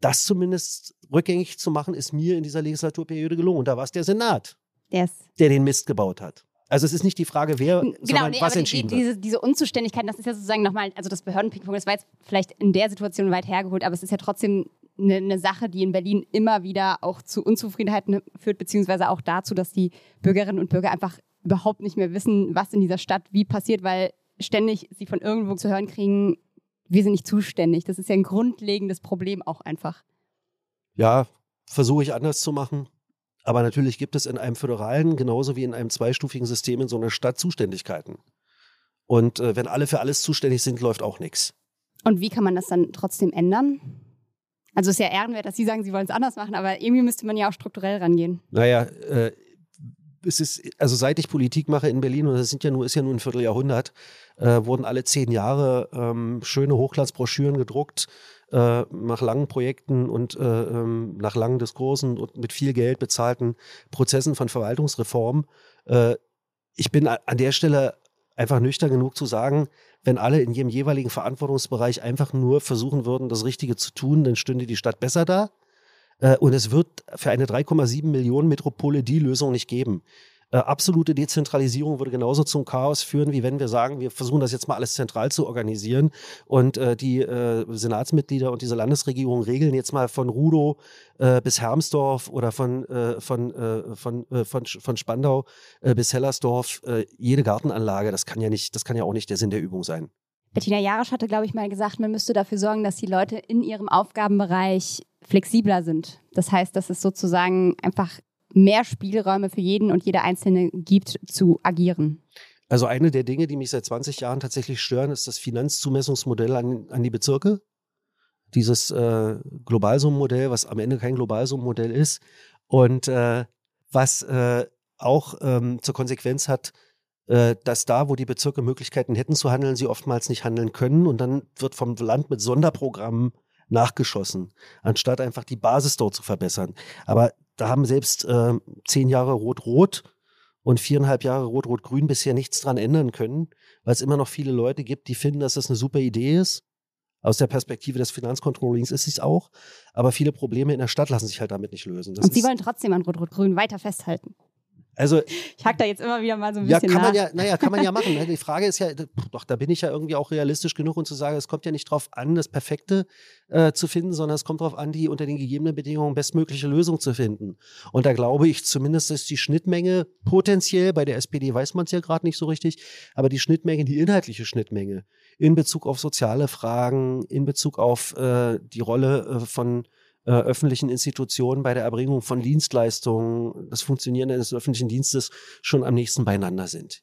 Das zumindest rückgängig zu machen, ist mir in dieser Legislaturperiode gelungen. Und da war es der Senat, Der ist der den Mist gebaut hat. Also es ist nicht die Frage, wer, Genau, sondern nee, was aber entschieden die, diese, diese Unzuständigkeit, das ist ja sozusagen nochmal, also das Behördenping-Pong, das war jetzt vielleicht in der Situation weit hergeholt, aber es ist ja trotzdem eine, eine Sache, die in Berlin immer wieder auch zu Unzufriedenheiten führt, beziehungsweise auch dazu, dass die Bürgerinnen und Bürger einfach überhaupt nicht mehr wissen, was in dieser Stadt wie passiert, weil ständig sie von irgendwo zu hören kriegen, wir sind nicht zuständig. Das ist ja ein grundlegendes Problem auch einfach. Ja, versuche ich anders zu machen. Aber natürlich gibt es in einem föderalen, genauso wie in einem zweistufigen System in so einer Stadt Zuständigkeiten. Und äh, wenn alle für alles zuständig sind, läuft auch nichts. Und wie kann man das dann trotzdem ändern? Also es ist ja ehrenwert, dass Sie sagen, Sie wollen es anders machen, aber irgendwie müsste man ja auch strukturell rangehen. Naja, äh, es ist, also seit ich Politik mache in Berlin, und das sind ja nur, ist ja nur ein Vierteljahrhundert, äh, wurden alle zehn Jahre ähm, schöne Hochglanzbroschüren gedruckt, äh, nach langen Projekten und äh, ähm, nach langen Diskursen und mit viel Geld bezahlten Prozessen von Verwaltungsreform. Äh, ich bin an der Stelle einfach nüchtern genug zu sagen, wenn alle in ihrem jeweiligen Verantwortungsbereich einfach nur versuchen würden, das Richtige zu tun, dann stünde die Stadt besser da. Äh, Und es wird für eine 3,7 Millionen Metropole die Lösung nicht geben. Äh, absolute Dezentralisierung würde genauso zum Chaos führen, wie wenn wir sagen, wir versuchen das jetzt mal alles zentral zu organisieren und äh, die Senatsmitglieder und diese Landesregierung regeln jetzt mal von Rudow bis Hermsdorf oder von, von, von, von, von Spandau bis Hellersdorf jede Gartenanlage. Das kann ja nicht, das kann ja auch nicht der Sinn der Übung sein. Bettina Jarasch hatte, glaube ich, mal gesagt, man müsste dafür sorgen, dass die Leute in ihrem Aufgabenbereich flexibler sind. Das heißt, dass es sozusagen einfach mehr Spielräume für jeden und jede Einzelne gibt, zu agieren. Also eine der Dinge, die mich seit 20 Jahren tatsächlich stören, ist das Finanzzumessungsmodell an, an die Bezirke. dieses äh, Globalsummenmodell, was am Ende kein Globalsummenmodell ist und äh, was äh, auch ähm, zur Konsequenz hat, dass da, wo die Bezirke Möglichkeiten hätten zu handeln, sie oftmals nicht handeln können und dann wird vom Land mit Sonderprogrammen nachgeschossen, anstatt einfach die Basis dort zu verbessern. Aber da haben selbst äh, zehn Jahre Rot-Rot und viereinhalb Jahre Rot-Rot-Grün bisher nichts dran ändern können, weil es immer noch viele Leute gibt, die finden, dass das eine super Idee ist. Aus der Perspektive des Finanzcontrollings ist es auch. Aber viele Probleme in der Stadt lassen sich halt damit nicht lösen. Das und Sie wollen trotzdem an Rot-Rot-Grün weiter festhalten. Also, ich hack da jetzt immer wieder mal so ein ja, bisschen kann nach. man ja, naja, kann man ja machen. Ne? Die Frage ist ja, doch, da bin ich ja irgendwie auch realistisch genug, um zu sagen, es kommt ja nicht drauf an, das Perfekte äh, zu finden, sondern es kommt darauf an, die unter den gegebenen Bedingungen bestmögliche Lösung zu finden. Und da glaube ich zumindest, dass die Schnittmenge potenziell, bei der SPD weiß man es ja gerade nicht so richtig, aber die Schnittmenge, die inhaltliche Schnittmenge in Bezug auf soziale Fragen, in Bezug auf äh, die Rolle äh, von äh, öffentlichen Institutionen bei der Erbringung von Dienstleistungen, das Funktionieren eines öffentlichen Dienstes schon am nächsten beieinander sind.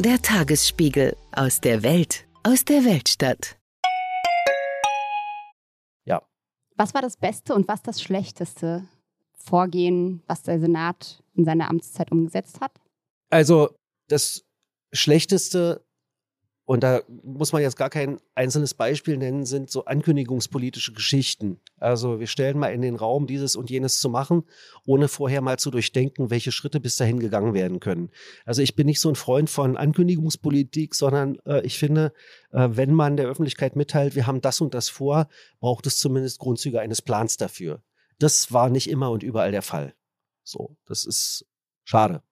Der Tagesspiegel aus der Welt, aus der Weltstadt. Ja. Was war das Beste und was das Schlechteste Vorgehen, was der Senat in seiner Amtszeit umgesetzt hat? Also das Schlechteste und da muss man jetzt gar kein einzelnes Beispiel nennen, sind so ankündigungspolitische Geschichten. Also wir stellen mal in den Raum, dieses und jenes zu machen, ohne vorher mal zu durchdenken, welche Schritte bis dahin gegangen werden können. Also ich bin nicht so ein Freund von Ankündigungspolitik, sondern äh, ich finde, äh, wenn man der Öffentlichkeit mitteilt, wir haben das und das vor, braucht es zumindest Grundzüge eines Plans dafür. Das war nicht immer und überall der Fall. So, das ist schade.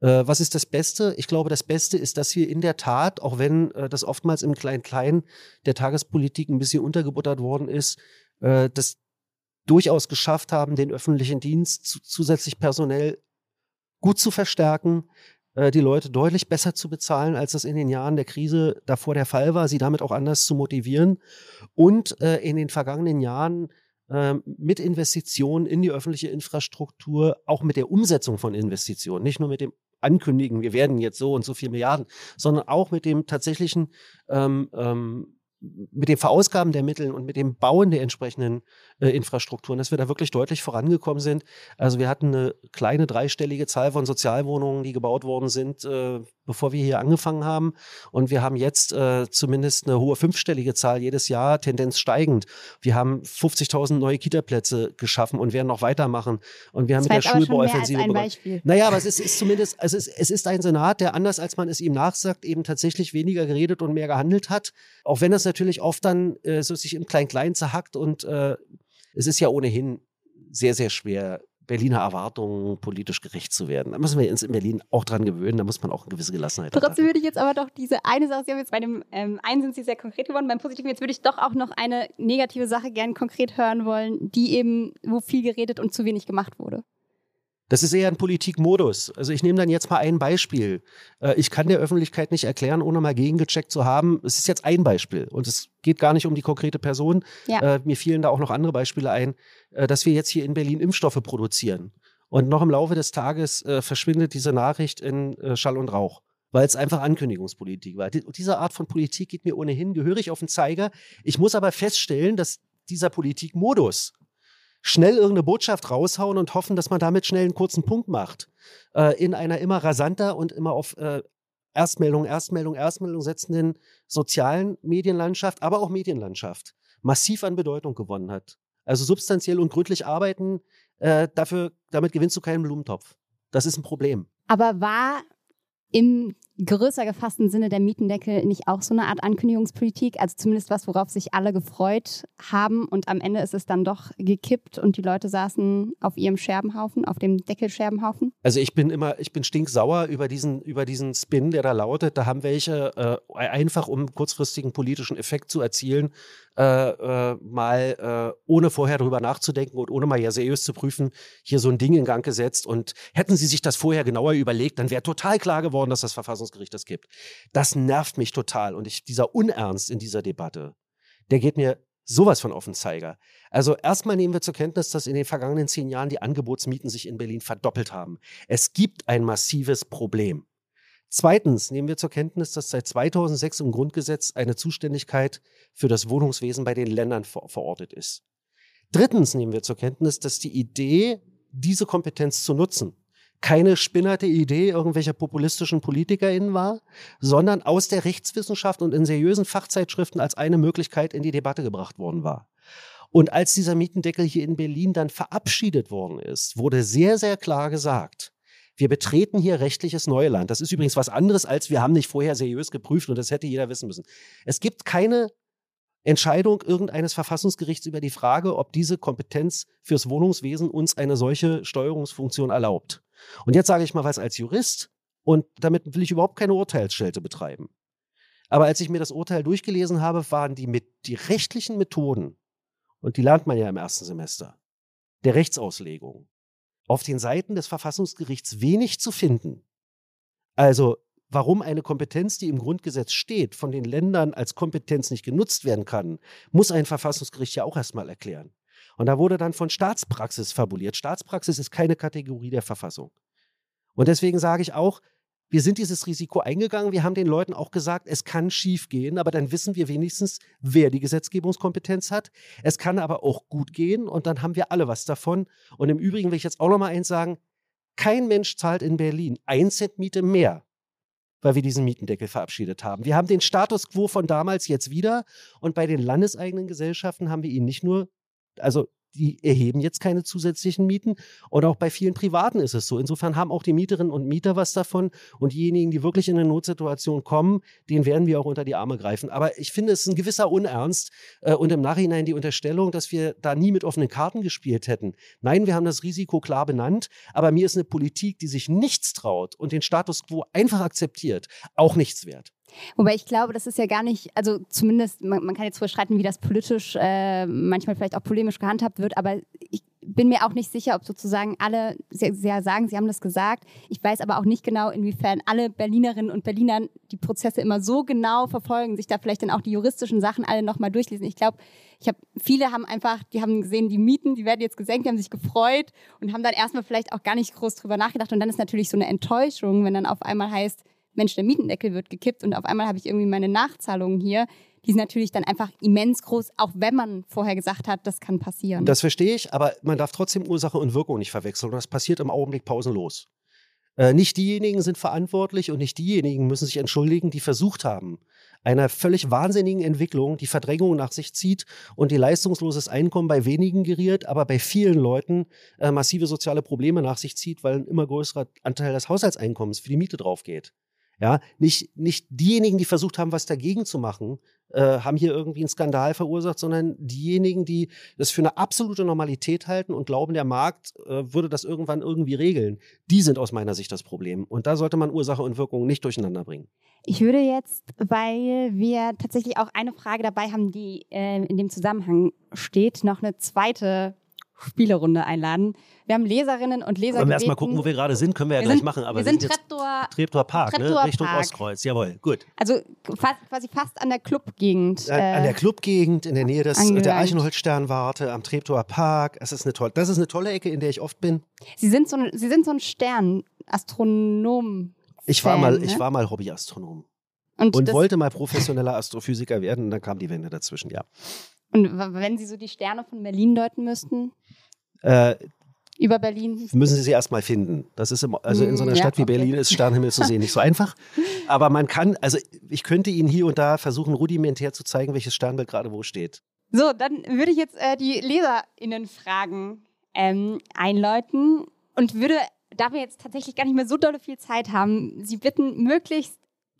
Äh, was ist das Beste? Ich glaube, das Beste ist, dass wir in der Tat, auch wenn äh, das oftmals im Klein-Klein der Tagespolitik ein bisschen untergebuttert worden ist, äh, das durchaus geschafft haben, den öffentlichen Dienst zu, zusätzlich personell gut zu verstärken, äh, die Leute deutlich besser zu bezahlen, als das in den Jahren der Krise davor der Fall war, sie damit auch anders zu motivieren und äh, in den vergangenen Jahren ähm, mit Investitionen in die öffentliche Infrastruktur, auch mit der Umsetzung von Investitionen, nicht nur mit dem ankündigen, wir werden jetzt so und so viel Milliarden, sondern auch mit dem tatsächlichen ähm, ähm, mit dem Verausgaben der Mittel und mit dem Bauen der entsprechenden äh, Infrastrukturen, dass wir da wirklich deutlich vorangekommen sind. Also wir hatten eine kleine dreistellige Zahl von Sozialwohnungen, die gebaut worden sind, äh, bevor wir hier angefangen haben. Und wir haben jetzt äh, zumindest eine hohe fünfstellige Zahl jedes Jahr, Tendenz steigend. Wir haben 50.000 neue Kita-Plätze geschaffen und werden noch weitermachen. Und wir haben das mit der Schulbauoffensive begonnen. Naja, aber es ist, ist zumindest, es ist, es ist ein Senat, der anders als man es ihm nachsagt, eben tatsächlich weniger geredet und mehr gehandelt hat. Auch wenn es natürlich oft dann äh, so sich im Klein-Klein zerhackt und äh, es ist ja ohnehin sehr, sehr schwer, Berliner Erwartungen politisch gerecht zu werden. Da müssen wir uns in Berlin auch dran gewöhnen, da muss man auch eine gewisse Gelassenheit haben. Trotzdem würde ich jetzt aber doch diese eine Sache, Sie haben jetzt bei dem ähm, einen sind Sie sehr konkret geworden, beim Positiven, jetzt würde ich doch auch noch eine negative Sache gerne konkret hören wollen, die eben, wo viel geredet und zu wenig gemacht wurde. Das ist eher ein Politikmodus. Also ich nehme dann jetzt mal ein Beispiel. Äh, ich kann der Öffentlichkeit nicht erklären, ohne mal gegengecheckt zu haben. Es ist jetzt ein Beispiel und es geht gar nicht um die konkrete Person. Ja. Äh, mir fielen da auch noch andere Beispiele ein, äh, dass wir jetzt hier in Berlin Impfstoffe produzieren. Und noch im Laufe des Tages verschwindet diese Nachricht in Schall und Rauch weil es einfach Ankündigungspolitik war. diese Art von Politik geht mir ohnehin gehörig auf den Zeiger. Ich muss aber feststellen, dass dieser Politikmodus schnell irgendeine Botschaft raushauen und hoffen, dass man damit schnell einen kurzen Punkt macht. Äh, in einer immer rasanter und immer auf äh, Erstmeldung, Erstmeldung, Erstmeldung setzenden sozialen Medienlandschaft, aber auch Medienlandschaft massiv an Bedeutung gewonnen hat. Also substanziell und gründlich arbeiten, äh, dafür, damit gewinnst du keinen Blumentopf. Das ist ein Problem. Aber war im größer gefassten Sinne der Mietendeckel nicht auch so eine Art Ankündigungspolitik? Also zumindest was, worauf sich alle gefreut haben und am Ende ist es dann doch gekippt und die Leute saßen auf ihrem Scherbenhaufen, auf dem Deckelscherbenhaufen? Also ich bin immer, ich bin stinksauer über diesen, über diesen Spin, der da lautet. Da haben welche äh, einfach, um kurzfristigen politischen Effekt zu erzielen, äh, äh, mal äh, ohne vorher darüber nachzudenken und ohne mal ja seriös zu prüfen, hier so ein Ding in Gang gesetzt. Und hätten sie sich das vorher genauer überlegt, dann wäre total klar geworden, dass das Verfassungsgericht das gibt. Das nervt mich total. Und ich, dieser Unernst in dieser Debatte, der geht mir sowas von auf den Zeiger. Also erstmal nehmen wir zur Kenntnis, dass in den vergangenen zehn Jahren die Angebotsmieten sich in Berlin verdoppelt haben. Es gibt ein massives Problem. Zweitens nehmen wir zur Kenntnis, dass seit 2006 im Grundgesetz eine Zuständigkeit für das Wohnungswesen bei den Ländern ver verortet ist. Drittens nehmen wir zur Kenntnis, dass die Idee, diese Kompetenz zu nutzen, keine spinnerte Idee irgendwelcher populistischen PolitikerInnen war, sondern aus der Rechtswissenschaft und in seriösen Fachzeitschriften als eine Möglichkeit in die Debatte gebracht worden war. Und als dieser Mietendeckel hier in Berlin dann verabschiedet worden ist, wurde sehr, sehr klar gesagt, wir betreten hier rechtliches Neuland. Das ist übrigens was anderes, als wir haben nicht vorher seriös geprüft und das hätte jeder wissen müssen. Es gibt keine Entscheidung irgendeines Verfassungsgerichts über die Frage, ob diese Kompetenz fürs Wohnungswesen uns eine solche Steuerungsfunktion erlaubt. Und jetzt sage ich mal was als Jurist und damit will ich überhaupt keine Urteilsschelte betreiben. Aber als ich mir das Urteil durchgelesen habe, waren die, mit, die rechtlichen Methoden, und die lernt man ja im ersten Semester, der Rechtsauslegung, auf den Seiten des Verfassungsgerichts wenig zu finden. Also warum eine Kompetenz, die im Grundgesetz steht, von den Ländern als Kompetenz nicht genutzt werden kann, muss ein Verfassungsgericht ja auch erstmal erklären. Und da wurde dann von Staatspraxis fabuliert. Staatspraxis ist keine Kategorie der Verfassung. Und deswegen sage ich auch, wir sind dieses Risiko eingegangen. Wir haben den Leuten auch gesagt, es kann schief gehen, aber dann wissen wir wenigstens, wer die Gesetzgebungskompetenz hat. Es kann aber auch gut gehen und dann haben wir alle was davon. Und im Übrigen will ich jetzt auch noch mal eins sagen: Kein Mensch zahlt in Berlin ein Cent Miete mehr, weil wir diesen Mietendeckel verabschiedet haben. Wir haben den Status quo von damals jetzt wieder und bei den landeseigenen Gesellschaften haben wir ihn nicht nur, also die erheben jetzt keine zusätzlichen Mieten. Und auch bei vielen Privaten ist es so. Insofern haben auch die Mieterinnen und Mieter was davon. Und diejenigen, die wirklich in eine Notsituation kommen, denen werden wir auch unter die Arme greifen. Aber ich finde, es ist ein gewisser Unernst äh, und im Nachhinein die Unterstellung, dass wir da nie mit offenen Karten gespielt hätten. Nein, wir haben das Risiko klar benannt. Aber mir ist eine Politik, die sich nichts traut und den Status quo einfach akzeptiert, auch nichts wert. Wobei ich glaube, das ist ja gar nicht, also zumindest, man, man kann jetzt vorstreiten, wie das politisch äh, manchmal vielleicht auch polemisch gehandhabt wird, aber ich bin mir auch nicht sicher, ob sozusagen alle, Sie, Sie sagen, Sie haben das gesagt, ich weiß aber auch nicht genau, inwiefern alle Berlinerinnen und Berliner die Prozesse immer so genau verfolgen, sich da vielleicht dann auch die juristischen Sachen alle nochmal durchlesen. Ich glaube, ich habe, viele haben einfach, die haben gesehen, die Mieten, die werden jetzt gesenkt, die haben sich gefreut und haben dann erstmal vielleicht auch gar nicht groß drüber nachgedacht und dann ist natürlich so eine Enttäuschung, wenn dann auf einmal heißt, Mensch, der Mietendeckel wird gekippt und auf einmal habe ich irgendwie meine Nachzahlungen hier. Die sind natürlich dann einfach immens groß, auch wenn man vorher gesagt hat, das kann passieren. Das verstehe ich, aber man darf trotzdem Ursache und Wirkung nicht verwechseln. Das passiert im Augenblick pausenlos. Äh, nicht diejenigen sind verantwortlich und nicht diejenigen müssen sich entschuldigen, die versucht haben, einer völlig wahnsinnigen Entwicklung, die Verdrängung nach sich zieht und die leistungsloses Einkommen bei wenigen geriert, aber bei vielen Leuten äh, massive soziale Probleme nach sich zieht, weil ein immer größerer Anteil des Haushaltseinkommens für die Miete draufgeht. Ja, nicht, nicht diejenigen, die versucht haben, was dagegen zu machen, äh, haben hier irgendwie einen Skandal verursacht, sondern diejenigen, die das für eine absolute Normalität halten und glauben, der Markt äh, würde das irgendwann irgendwie regeln. Die sind aus meiner Sicht das Problem. Und da sollte man Ursache und Wirkung nicht durcheinander bringen. Ich würde jetzt, weil wir tatsächlich auch eine Frage dabei haben, die äh, in dem Zusammenhang steht, noch eine zweite Spielerunde einladen. Wir haben Leserinnen und Leser. Wollen wir erstmal gucken, wo wir gerade sind, können wir ja wir gleich sind, machen. Aber wir, wir sind, sind Treptower, Treptower Park, ne? Treptower ne? Richtung Park. Ostkreuz. Jawohl, gut. Also fast, quasi fast an der Clubgegend. An, an der äh, Clubgegend, in der Nähe des, angelangt. der Eichenholzsternwarte, am Treptower Park. Das ist, eine tolle, das ist eine tolle Ecke, in der ich oft bin. Sie sind so ein, Sie sind so ein Stern, Astronom. Ich war mal, ne? ich war mal Hobbyastronom Und, und wollte mal professioneller Astrophysiker werden und dann kam die Wende dazwischen, ja. und wenn Sie so die Sterne von Berlin deuten müssten, Äh, über Berlin. müssen Sie sie erstmal finden. Das ist im, also in so einer Mm, ja, Stadt wie okay. Berlin ist Sternhimmel zu sehen nicht so einfach. Aber man kann, also ich könnte Ihnen hier und da versuchen, rudimentär zu zeigen, welches Sternbild gerade wo steht. So, dann würde ich jetzt äh, die LeserInnen-Fragen ähm, einläuten und würde, da wir jetzt tatsächlich gar nicht mehr so dolle viel Zeit haben, Sie bitten, möglichst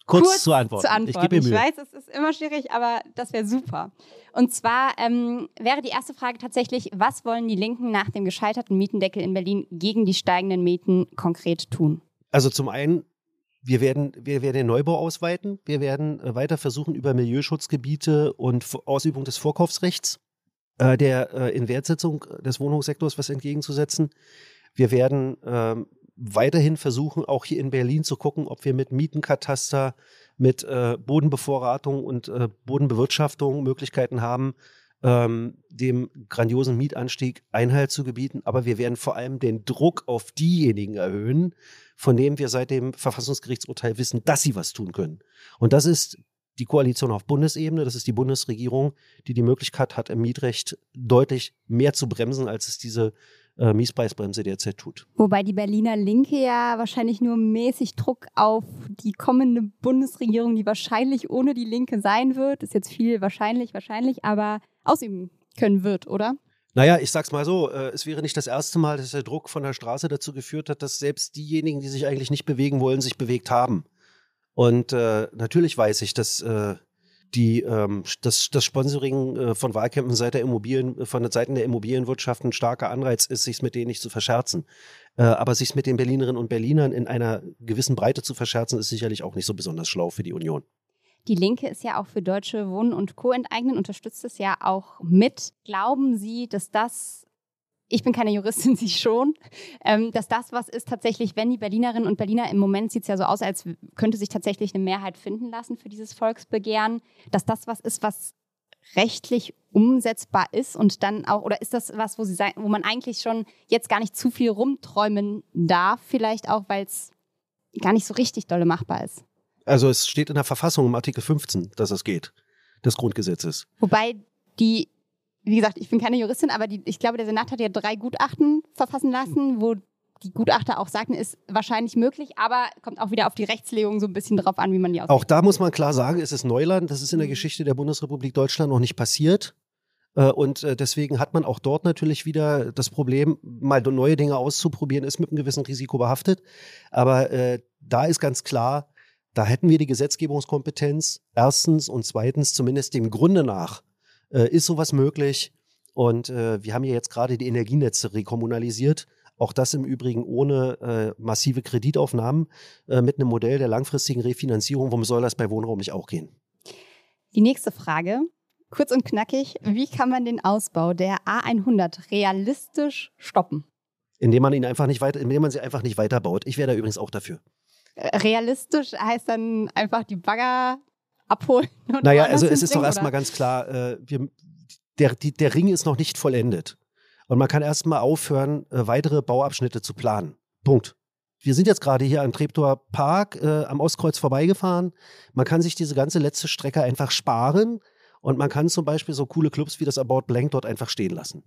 kurz, kurz zu antworten. Zu antworten. Ich gebe mir Mühe. Ich weiß, es ist immer schwierig, aber das wäre super. Und zwar ähm, wäre die erste Frage tatsächlich, was wollen die Linken nach dem gescheiterten Mietendeckel in Berlin gegen die steigenden Mieten konkret tun? Also zum einen, wir werden, wir werden den Neubau ausweiten. Wir werden äh, weiter versuchen, über Milieuschutzgebiete und Ausübung des Vorkaufsrechts äh, der äh, Inwertsetzung des Wohnungssektors was entgegenzusetzen. Wir werden ähm, weiterhin versuchen, auch hier in Berlin zu gucken, ob wir mit Mietenkataster, mit äh, Bodenbevorratung und äh, Bodenbewirtschaftung Möglichkeiten haben, ähm, dem grandiosen Mietanstieg Einhalt zu gebieten. Aber wir werden vor allem den Druck auf diejenigen erhöhen, von dem wir seit dem Verfassungsgerichtsurteil wissen, dass sie was tun können. Und das ist die Koalition auf Bundesebene, das ist die Bundesregierung, die die Möglichkeit hat, im Mietrecht deutlich mehr zu bremsen, als es diese äh, Miespreisbremse derzeit tut. Wobei die Berliner Linke ja wahrscheinlich nur mäßig Druck auf die kommende Bundesregierung, die wahrscheinlich ohne die Linke sein wird, ist jetzt viel wahrscheinlich, wahrscheinlich, aber ausüben können wird, oder? Naja, ich sag's mal so, äh, es wäre nicht das erste Mal, dass der Druck von der Straße dazu geführt hat, dass selbst diejenigen, die sich eigentlich nicht bewegen wollen, sich bewegt haben. Und äh, natürlich weiß ich, dass äh, die, ähm, das, das Sponsoring äh, von Wahlkämpfen seit der Immobilien, von den Seiten der Immobilienwirtschaft ein starker Anreiz ist, sich mit denen nicht zu verscherzen. Äh, aber sich mit den Berlinerinnen und Berlinern in einer gewissen Breite zu verscherzen, ist sicherlich auch nicht so besonders schlau für die Union. Die Linke ist ja auch für Deutsche Wohnen und Co. enteignen, unterstützt es ja auch mit. Glauben Sie, dass das, ich bin keine Juristin, Sie schon, ähm, dass das was ist tatsächlich, wenn die Berlinerinnen und Berliner, im Moment sieht es ja so aus, als könnte sich tatsächlich eine Mehrheit finden lassen für dieses Volksbegehren, dass das was ist, was rechtlich umsetzbar ist und dann auch, oder ist das was, wo, Sie wo man eigentlich schon jetzt gar nicht zu viel rumträumen darf, vielleicht auch, weil es gar nicht so richtig dolle machbar ist? Also es steht in der Verfassung im Artikel 15, dass es geht, des Grundgesetzes. Wobei die, wie gesagt, ich bin keine Juristin, aber die, ich glaube, der Senat hat ja drei Gutachten verfassen lassen, wo die Gutachter auch sagten, ist wahrscheinlich möglich, aber kommt auch wieder auf die Rechtslegung so ein bisschen drauf an, wie man die auslegt. Auch da muss man klar sagen, es ist Neuland. Das ist in der Geschichte der Bundesrepublik Deutschland noch nicht passiert. Äh, Und äh, deswegen hat man auch dort natürlich wieder das Problem, mal neue Dinge auszuprobieren, ist mit einem gewissen Risiko behaftet. Aber äh, da ist ganz klar, da hätten wir die Gesetzgebungskompetenz. Erstens und zweitens, zumindest dem Grunde nach, äh, ist sowas möglich. Und äh, wir haben ja jetzt gerade die Energienetze rekommunalisiert. Auch das im Übrigen ohne äh, massive Kreditaufnahmen äh, mit einem Modell der langfristigen Refinanzierung. Warum soll das bei Wohnraum nicht auch gehen? Die nächste Frage, kurz und knackig, wie kann man den Ausbau der A100 realistisch stoppen? Indem man ihn einfach nicht weiter, indem man sie einfach nicht weiterbaut. Ich wäre da übrigens auch dafür. Äh, Realistisch heißt dann einfach die Bagger abholen. Und Naja, also es ist doch hinbringen, erstmal ganz klar, äh, wir, der, die, der Ring ist noch nicht vollendet. Und man kann erstmal aufhören, äh, weitere Bauabschnitte zu planen. Punkt. Wir sind jetzt gerade hier am Treptower Park äh, am Ostkreuz vorbeigefahren. Man kann sich diese ganze letzte Strecke einfach sparen und man kann zum Beispiel so coole Clubs wie das About Blank dort einfach stehen lassen.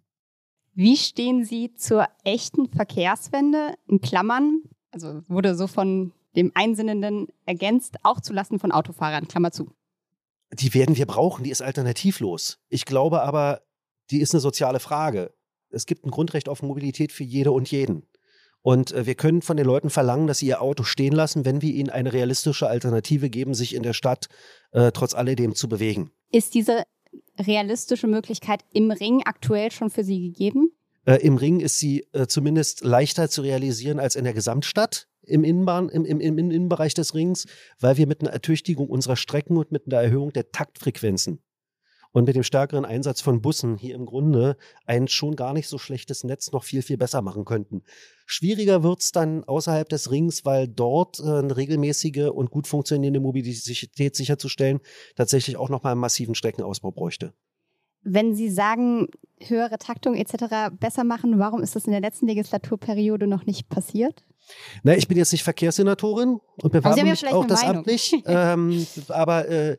Wie stehen Sie zur echten Verkehrswende? In Klammern, also wurde so von dem Einsinnenden ergänzt, auch zulasten von Autofahrern, Klammer zu. Die werden wir brauchen, die ist alternativlos. Ich glaube aber, die ist eine soziale Frage. Es gibt ein Grundrecht auf Mobilität für jede und jeden. Und äh, wir können von den Leuten verlangen, dass sie ihr Auto stehen lassen, wenn wir ihnen eine realistische Alternative geben, sich in der Stadt äh, trotz alledem zu bewegen. Ist diese realistische Möglichkeit im Ring aktuell schon für Sie gegeben? Äh, Im Ring ist sie äh, zumindest leichter zu realisieren als in der Gesamtstadt im, Innenbahn, im, im, im Innenbereich des Rings, weil wir mit einer Ertüchtigung unserer Strecken und mit einer Erhöhung der Taktfrequenzen und mit dem stärkeren Einsatz von Bussen hier im Grunde ein schon gar nicht so schlechtes Netz noch viel, viel besser machen könnten. Schwieriger wird's dann außerhalb des Rings, weil dort äh, eine regelmäßige und gut funktionierende Mobilität sicherzustellen tatsächlich auch nochmal einen massiven Streckenausbau bräuchte. Wenn Sie sagen, höhere Taktung etc. besser machen, warum ist das in der letzten Legislaturperiode noch nicht passiert? Na, ich bin jetzt nicht Verkehrssenatorin und bewerbe mich auch das Meinung. Amt nicht. ähm, aber äh,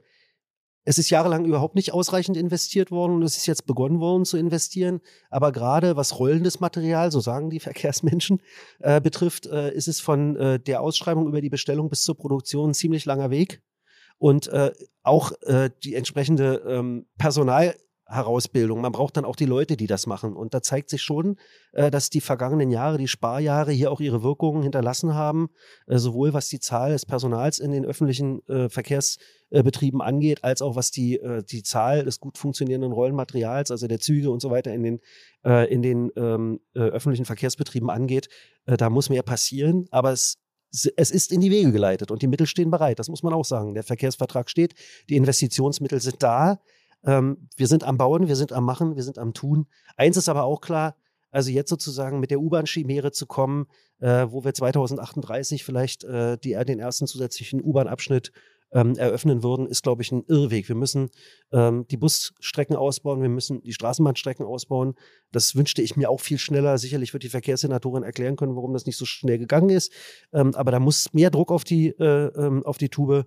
es ist jahrelang überhaupt nicht ausreichend investiert worden und es ist jetzt begonnen worden zu investieren. Aber gerade was rollendes Material, so sagen die Verkehrsmenschen, äh, betrifft, äh, ist es von äh, der Ausschreibung über die Bestellung bis zur Produktion ein ziemlich langer Weg. Und äh, auch äh, die entsprechende ähm, Herausbildung. Man braucht dann auch die Leute, die das machen. Und da zeigt sich schon, äh, dass die vergangenen Jahre, die Sparjahre hier auch ihre Wirkungen hinterlassen haben, äh, sowohl was die Zahl des Personals in den öffentlichen äh, Verkehrsbetrieben angeht, als auch was die, die Zahl des gut funktionierenden Rollenmaterials, also der Züge und so weiter in den, in den ähm, äh, öffentlichen Verkehrsbetrieben angeht. Da muss mehr passieren, aber es es ist in die Wege geleitet und die Mittel stehen bereit. Das muss man auch sagen. Der Verkehrsvertrag steht, die Investitionsmittel sind da. Ähm, wir sind am Bauen, wir sind am Machen, wir sind am Tun. Eins ist aber auch klar, also jetzt sozusagen mit der U-Bahn-Chimäre zu kommen, äh, wo wir 2038 vielleicht äh, die, den ersten zusätzlichen U-Bahn-Abschnitt ähm, eröffnen würden, ist, glaube ich, ein Irrweg. Wir müssen ähm, die Busstrecken ausbauen, wir müssen die Straßenbahnstrecken ausbauen. Das wünschte ich mir auch viel schneller. Sicherlich wird die Verkehrssenatorin erklären können, warum das nicht so schnell gegangen ist. Ähm, aber da muss mehr Druck auf die, äh, ähm, auf die Tube.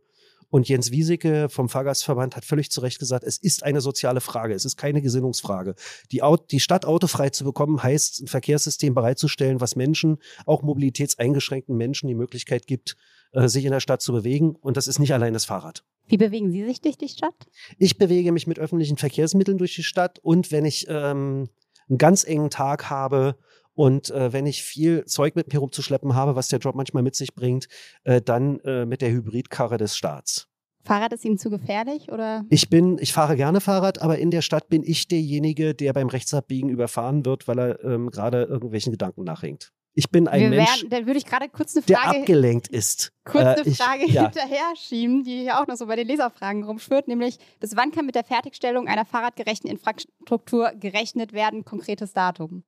Und Jens Wieseke vom Fahrgastverband hat völlig zu Recht gesagt, es ist eine soziale Frage, es ist keine Gesinnungsfrage. Die, Aut die Stadt autofrei zu bekommen, heißt, ein Verkehrssystem bereitzustellen, was Menschen, auch mobilitätseingeschränkten Menschen, die Möglichkeit gibt, äh, sich in der Stadt zu bewegen. Und das ist nicht allein das Fahrrad. Wie bewegen Sie sich durch die Stadt? Ich bewege mich mit öffentlichen Verkehrsmitteln durch die Stadt und wenn ich ähm, einen ganz engen Tag habe und äh, wenn ich viel Zeug mit mir rumzuschleppen habe, was der Job manchmal mit sich bringt, äh, dann äh, mit der Hybridkarre des Staats. Fahrrad ist Ihnen zu gefährlich oder? Ich bin, ich fahre gerne Fahrrad, aber in der Stadt bin ich derjenige, der beim Rechtsabbiegen überfahren wird, weil er ähm, gerade irgendwelchen Gedanken nachhängt. Ich bin ein Wir Mensch, werden, dann würde ich gerade kurz eine der Frage, abgelenkt ist. kurz Äh, eine ich- Frage ja. hinterher schieben, die hier auch noch so bei den Leserfragen rumschwirrt, nämlich bis wann kann mit der Fertigstellung einer fahrradgerechten Infrastruktur gerechnet werden? Konkretes Datum.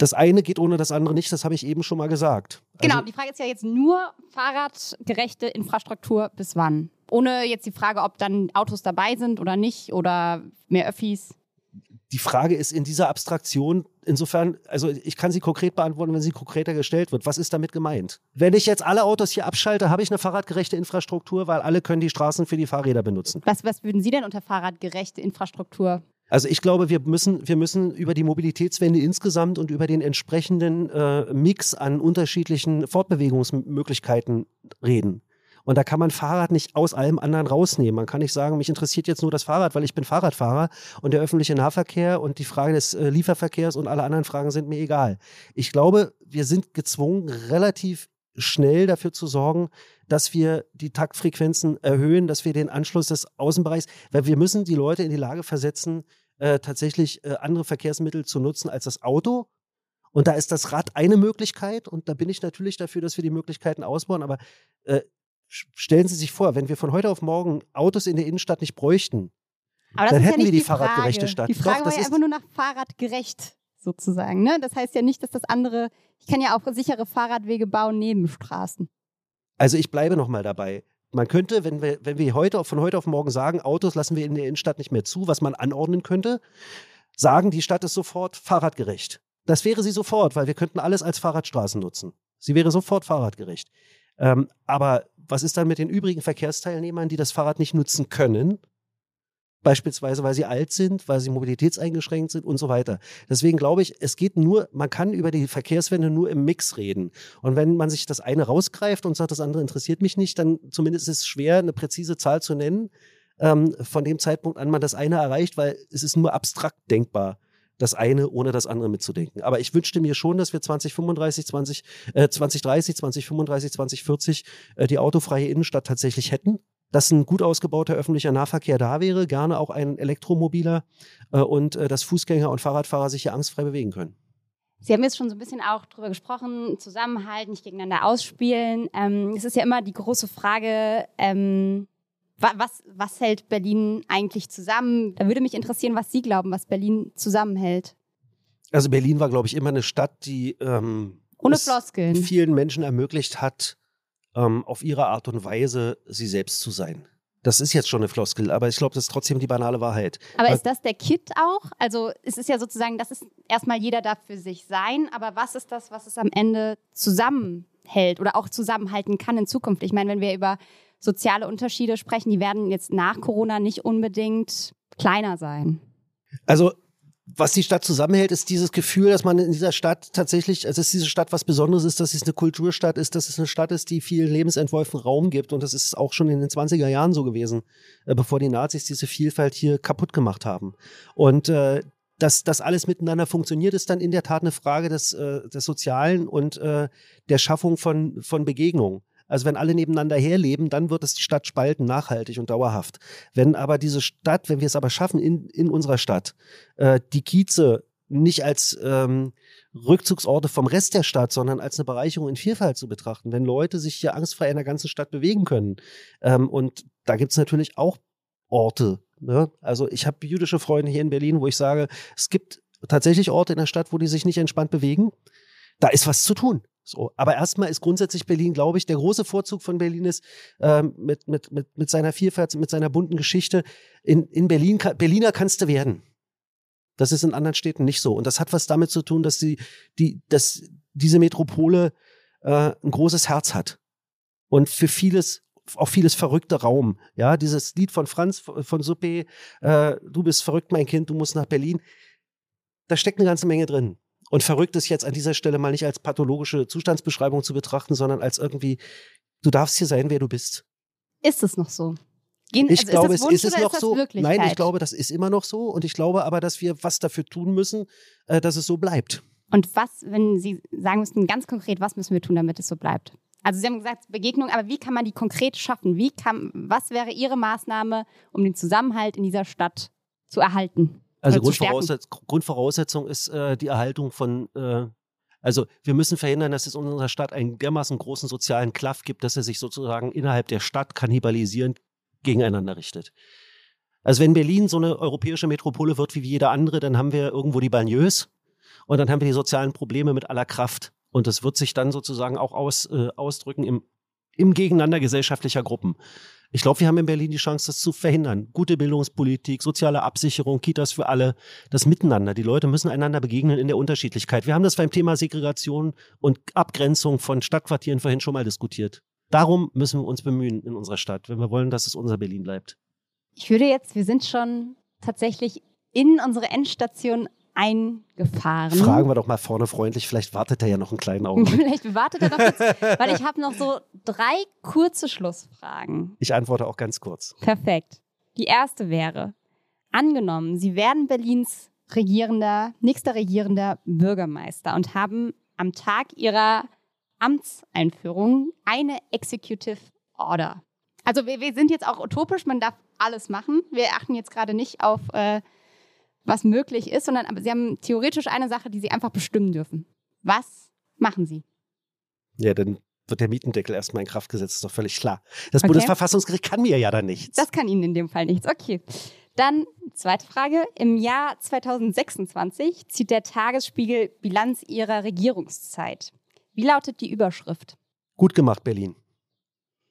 Das eine geht ohne das andere nicht, das habe ich eben schon mal gesagt. Genau, Also, die Frage ist ja jetzt nur fahrradgerechte Infrastruktur bis wann? Ohne jetzt die Frage, ob dann Autos dabei sind oder nicht oder mehr Öffis. die Frage ist in dieser Abstraktion, insofern, also ich kann sie konkret beantworten, wenn sie konkreter gestellt wird. Was ist damit gemeint? Wenn ich jetzt alle Autos hier abschalte, habe ich eine fahrradgerechte Infrastruktur, weil alle können die Straßen für die Fahrräder benutzen. Was, was würden Sie denn unter fahrradgerechte Infrastruktur? Also ich glaube, wir müssen, wir müssen über die Mobilitätswende insgesamt und über den entsprechenden äh, Mix an unterschiedlichen Fortbewegungsmöglichkeiten reden. Und da kann man Fahrrad nicht aus allem anderen rausnehmen. Man kann nicht sagen, mich interessiert jetzt nur das Fahrrad, weil ich bin Fahrradfahrer und der öffentliche Nahverkehr und die Frage des äh, Lieferverkehrs und alle anderen Fragen sind mir egal. Ich glaube, wir sind gezwungen, relativ schnell dafür zu sorgen, dass wir die Taktfrequenzen erhöhen, dass wir den Anschluss des Außenbereichs, weil wir müssen die Leute in die Lage versetzen, äh, tatsächlich äh, andere Verkehrsmittel zu nutzen als das Auto. Und da ist das Rad eine Möglichkeit und da bin ich natürlich dafür, dass wir die Möglichkeiten ausbauen. Aber äh, stellen Sie sich vor, wenn wir von heute auf morgen Autos in der Innenstadt nicht bräuchten, Dann hätten ja wir nicht die fahrradgerechte. Stadt. Die Frage Doch, war das ja ist- einfach nur nach fahrradgerecht sozusagen. Ne? Das heißt ja nicht, dass das andere, ich kann ja auch sichere Fahrradwege bauen neben Straßen. Also ich bleibe noch mal dabei. Man könnte, wenn wir, wenn wir heute, von heute auf morgen sagen, Autos lassen wir in der Innenstadt nicht mehr zu, was man anordnen könnte, sagen, die Stadt ist sofort fahrradgerecht. Das wäre sie sofort, weil wir könnten alles als Fahrradstraßen nutzen. Sie wäre sofort fahrradgerecht. Ähm, aber was ist dann mit den übrigen Verkehrsteilnehmern, die das Fahrrad nicht nutzen können? Beispielsweise, weil sie alt sind, weil sie mobilitätseingeschränkt sind und so weiter. Deswegen glaube ich, es geht nur, man kann über die Verkehrswende nur im Mix reden. Und wenn man sich das eine rausgreift und sagt, das andere interessiert mich nicht, dann zumindest ist es schwer, eine präzise Zahl zu nennen, ähm, von dem Zeitpunkt an man das eine erreicht, weil es ist nur abstrakt denkbar, das eine ohne das andere mitzudenken. Aber ich wünschte mir schon, dass wir 2035, 20, äh, 2030, 2035, 2040 äh, die autofreie Innenstadt tatsächlich hätten. Dass ein gut ausgebauter öffentlicher Nahverkehr da wäre, gerne auch ein Elektromobiler äh, und äh, dass Fußgänger und Fahrradfahrer sich hier angstfrei bewegen können. Sie haben jetzt schon so ein bisschen auch drüber gesprochen, zusammenhalten, nicht gegeneinander ausspielen. Ähm, es ist ja immer die große Frage, ähm, wa was, was hält Berlin eigentlich zusammen? Da würde mich interessieren, was Sie glauben, was Berlin zusammenhält. Also Berlin war, glaube ich, immer eine Stadt, die ähm, Ohne Floskeln. vielen Menschen ermöglicht hat, ähm, auf ihre Art und Weise sie selbst zu sein. Das ist jetzt schon eine Floskel, aber ich glaube, das ist trotzdem die banale Wahrheit. Aber Weil- ist das der Kit auch? Also es ist ja sozusagen, das ist erstmal jeder darf für sich sein, aber was ist das, was es am Ende zusammenhält oder auch zusammenhalten kann in Zukunft? Ich meine, wenn wir über soziale Unterschiede sprechen, die werden jetzt nach Corona nicht unbedingt kleiner sein. Also was die Stadt zusammenhält, ist dieses Gefühl, dass man in dieser Stadt tatsächlich, also dass diese Stadt was Besonderes ist, dass es eine Kulturstadt ist, dass es eine Stadt ist, die vielen Lebensentwürfen Raum gibt. Und das ist auch schon in den 20er Jahren so gewesen, äh, bevor die Nazis diese Vielfalt hier kaputt gemacht haben. Und äh, dass das alles miteinander funktioniert, ist dann in der Tat eine Frage des, äh, des Sozialen und äh, der Schaffung von, von Begegnungen. Also wenn alle nebeneinander herleben, dann wird es die Stadt spalten, nachhaltig und dauerhaft. Wenn aber diese Stadt, wenn wir es aber schaffen, in, in unserer Stadt, äh, die Kieze nicht als ähm, Rückzugsorte vom Rest der Stadt, sondern als eine Bereicherung in Vielfalt zu betrachten. Wenn Leute sich hier angstfrei in der ganzen Stadt bewegen können. Ähm, und da gibt es natürlich auch Orte. Ne? Also ich habe jüdische Freunde hier in Berlin, wo ich sage, es gibt tatsächlich Orte in der Stadt, wo die sich nicht entspannt bewegen. Da ist was zu tun. So, aber erstmal ist grundsätzlich Berlin, glaube ich, der große Vorzug von Berlin ist ähm, mit, mit, mit, mit seiner Vielfalt, mit seiner bunten Geschichte. In, in Berlin, Berliner kannst du werden. Das ist in anderen Städten nicht so. Und das hat was damit zu tun, dass die, die, dass diese Metropole äh, ein großes Herz hat. Und für vieles, auch vieles verrückte Raum. Ja, dieses Lied von Franz von Suppe, äh, du bist verrückt, mein Kind, du musst nach Berlin. Da steckt eine ganze Menge drin. Und verrückt ist jetzt an dieser Stelle mal nicht als pathologische Zustandsbeschreibung zu betrachten, sondern als irgendwie, du darfst hier sein, wer du bist. Ist es noch so? Gehen, ich also glaube, ist es ist es noch so. Nein, ich glaube, das ist immer noch so. Und ich glaube aber, dass wir was dafür tun müssen, äh, dass es so bleibt. Und was, wenn Sie sagen müssten, ganz konkret, was müssen wir tun, damit es so bleibt? Also Sie haben gesagt Begegnung, aber wie kann man die konkret schaffen? Wie kann, was wäre Ihre Maßnahme, um den Zusammenhalt in dieser Stadt zu erhalten? Also Grundvoraussetz Grundvoraussetzung ist äh, die Erhaltung von, äh, also wir müssen verhindern, dass es in unserer Stadt einen dermaßen großen sozialen Klaff gibt, dass er sich sozusagen innerhalb der Stadt kannibalisierend gegeneinander richtet. Also wenn Berlin so eine europäische Metropole wird wie jeder andere, dann haben wir irgendwo die Banlieues und dann haben wir die sozialen Probleme mit aller Kraft. Und das wird sich dann sozusagen auch aus, äh, ausdrücken im, im Gegeneinander gesellschaftlicher Gruppen. Ich glaube, wir haben in Berlin die Chance, das zu verhindern. Gute Bildungspolitik, soziale Absicherung, Kitas für alle, das Miteinander. Die Leute müssen einander begegnen in der Unterschiedlichkeit. Wir haben das beim Thema Segregation und Abgrenzung von Stadtquartieren vorhin schon mal diskutiert. Darum müssen wir uns bemühen in unserer Stadt, wenn wir wollen, dass es unser Berlin bleibt. Ich würde jetzt, wir sind schon tatsächlich in unsere Endstation eingefahren. Fragen wir doch mal vorne freundlich, vielleicht wartet er ja noch einen kleinen Augenblick. vielleicht wartet er noch kurz, weil ich habe noch so drei kurze Schlussfragen. Ich antworte auch ganz kurz. Perfekt. Die erste wäre, angenommen, Sie werden Berlins regierender, nächster regierender Bürgermeister und haben am Tag Ihrer Amtseinführung eine Executive Order. Also wir, wir sind jetzt auch utopisch, man darf alles machen. Wir achten jetzt gerade nicht auf äh, was möglich ist, sondern aber sie haben theoretisch eine Sache, die sie einfach bestimmen dürfen. Was machen sie? Ja, dann wird der Mietendeckel erstmal in Kraft gesetzt, ist doch völlig klar. Das okay. Bundesverfassungsgericht kann mir ja dann nichts. Das kann Ihnen in dem Fall nichts. Okay. Dann zweite Frage. Im Jahr 2026 zieht der Tagesspiegel Bilanz Ihrer Regierungszeit. Wie lautet die Überschrift? Gut gemacht, Berlin.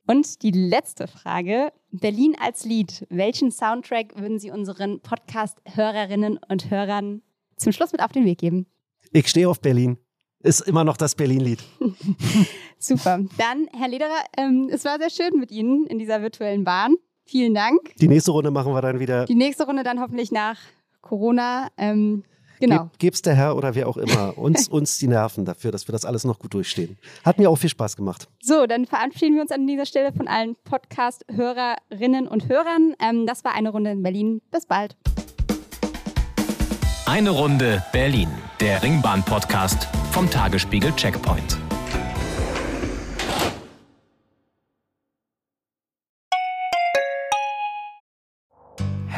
Und die letzte Frage. Berlin als Lied. Welchen Soundtrack würden Sie unseren Podcast-Hörerinnen und Hörern zum Schluss mit auf den Weg geben? Ich stehe auf Berlin. Ist immer noch das Berlin-Lied. Super. Dann, Herr Lederer, ähm, es war sehr schön mit Ihnen in dieser virtuellen Bahn. Vielen Dank. Die nächste Runde machen wir dann wieder. Die nächste Runde dann hoffentlich nach Corona. Ähm, Genau. Geb's der Herr oder wer auch immer uns, uns die Nerven dafür, dass wir das alles noch gut durchstehen. Hat mir auch viel Spaß gemacht. So, dann verabschieden wir uns an dieser Stelle von allen Podcast-Hörerinnen und Hörern. Ähm, das war eine Runde in Berlin. Bis bald. Eine Runde Berlin, der Ringbahn-Podcast vom Tagesspiegel Checkpoint.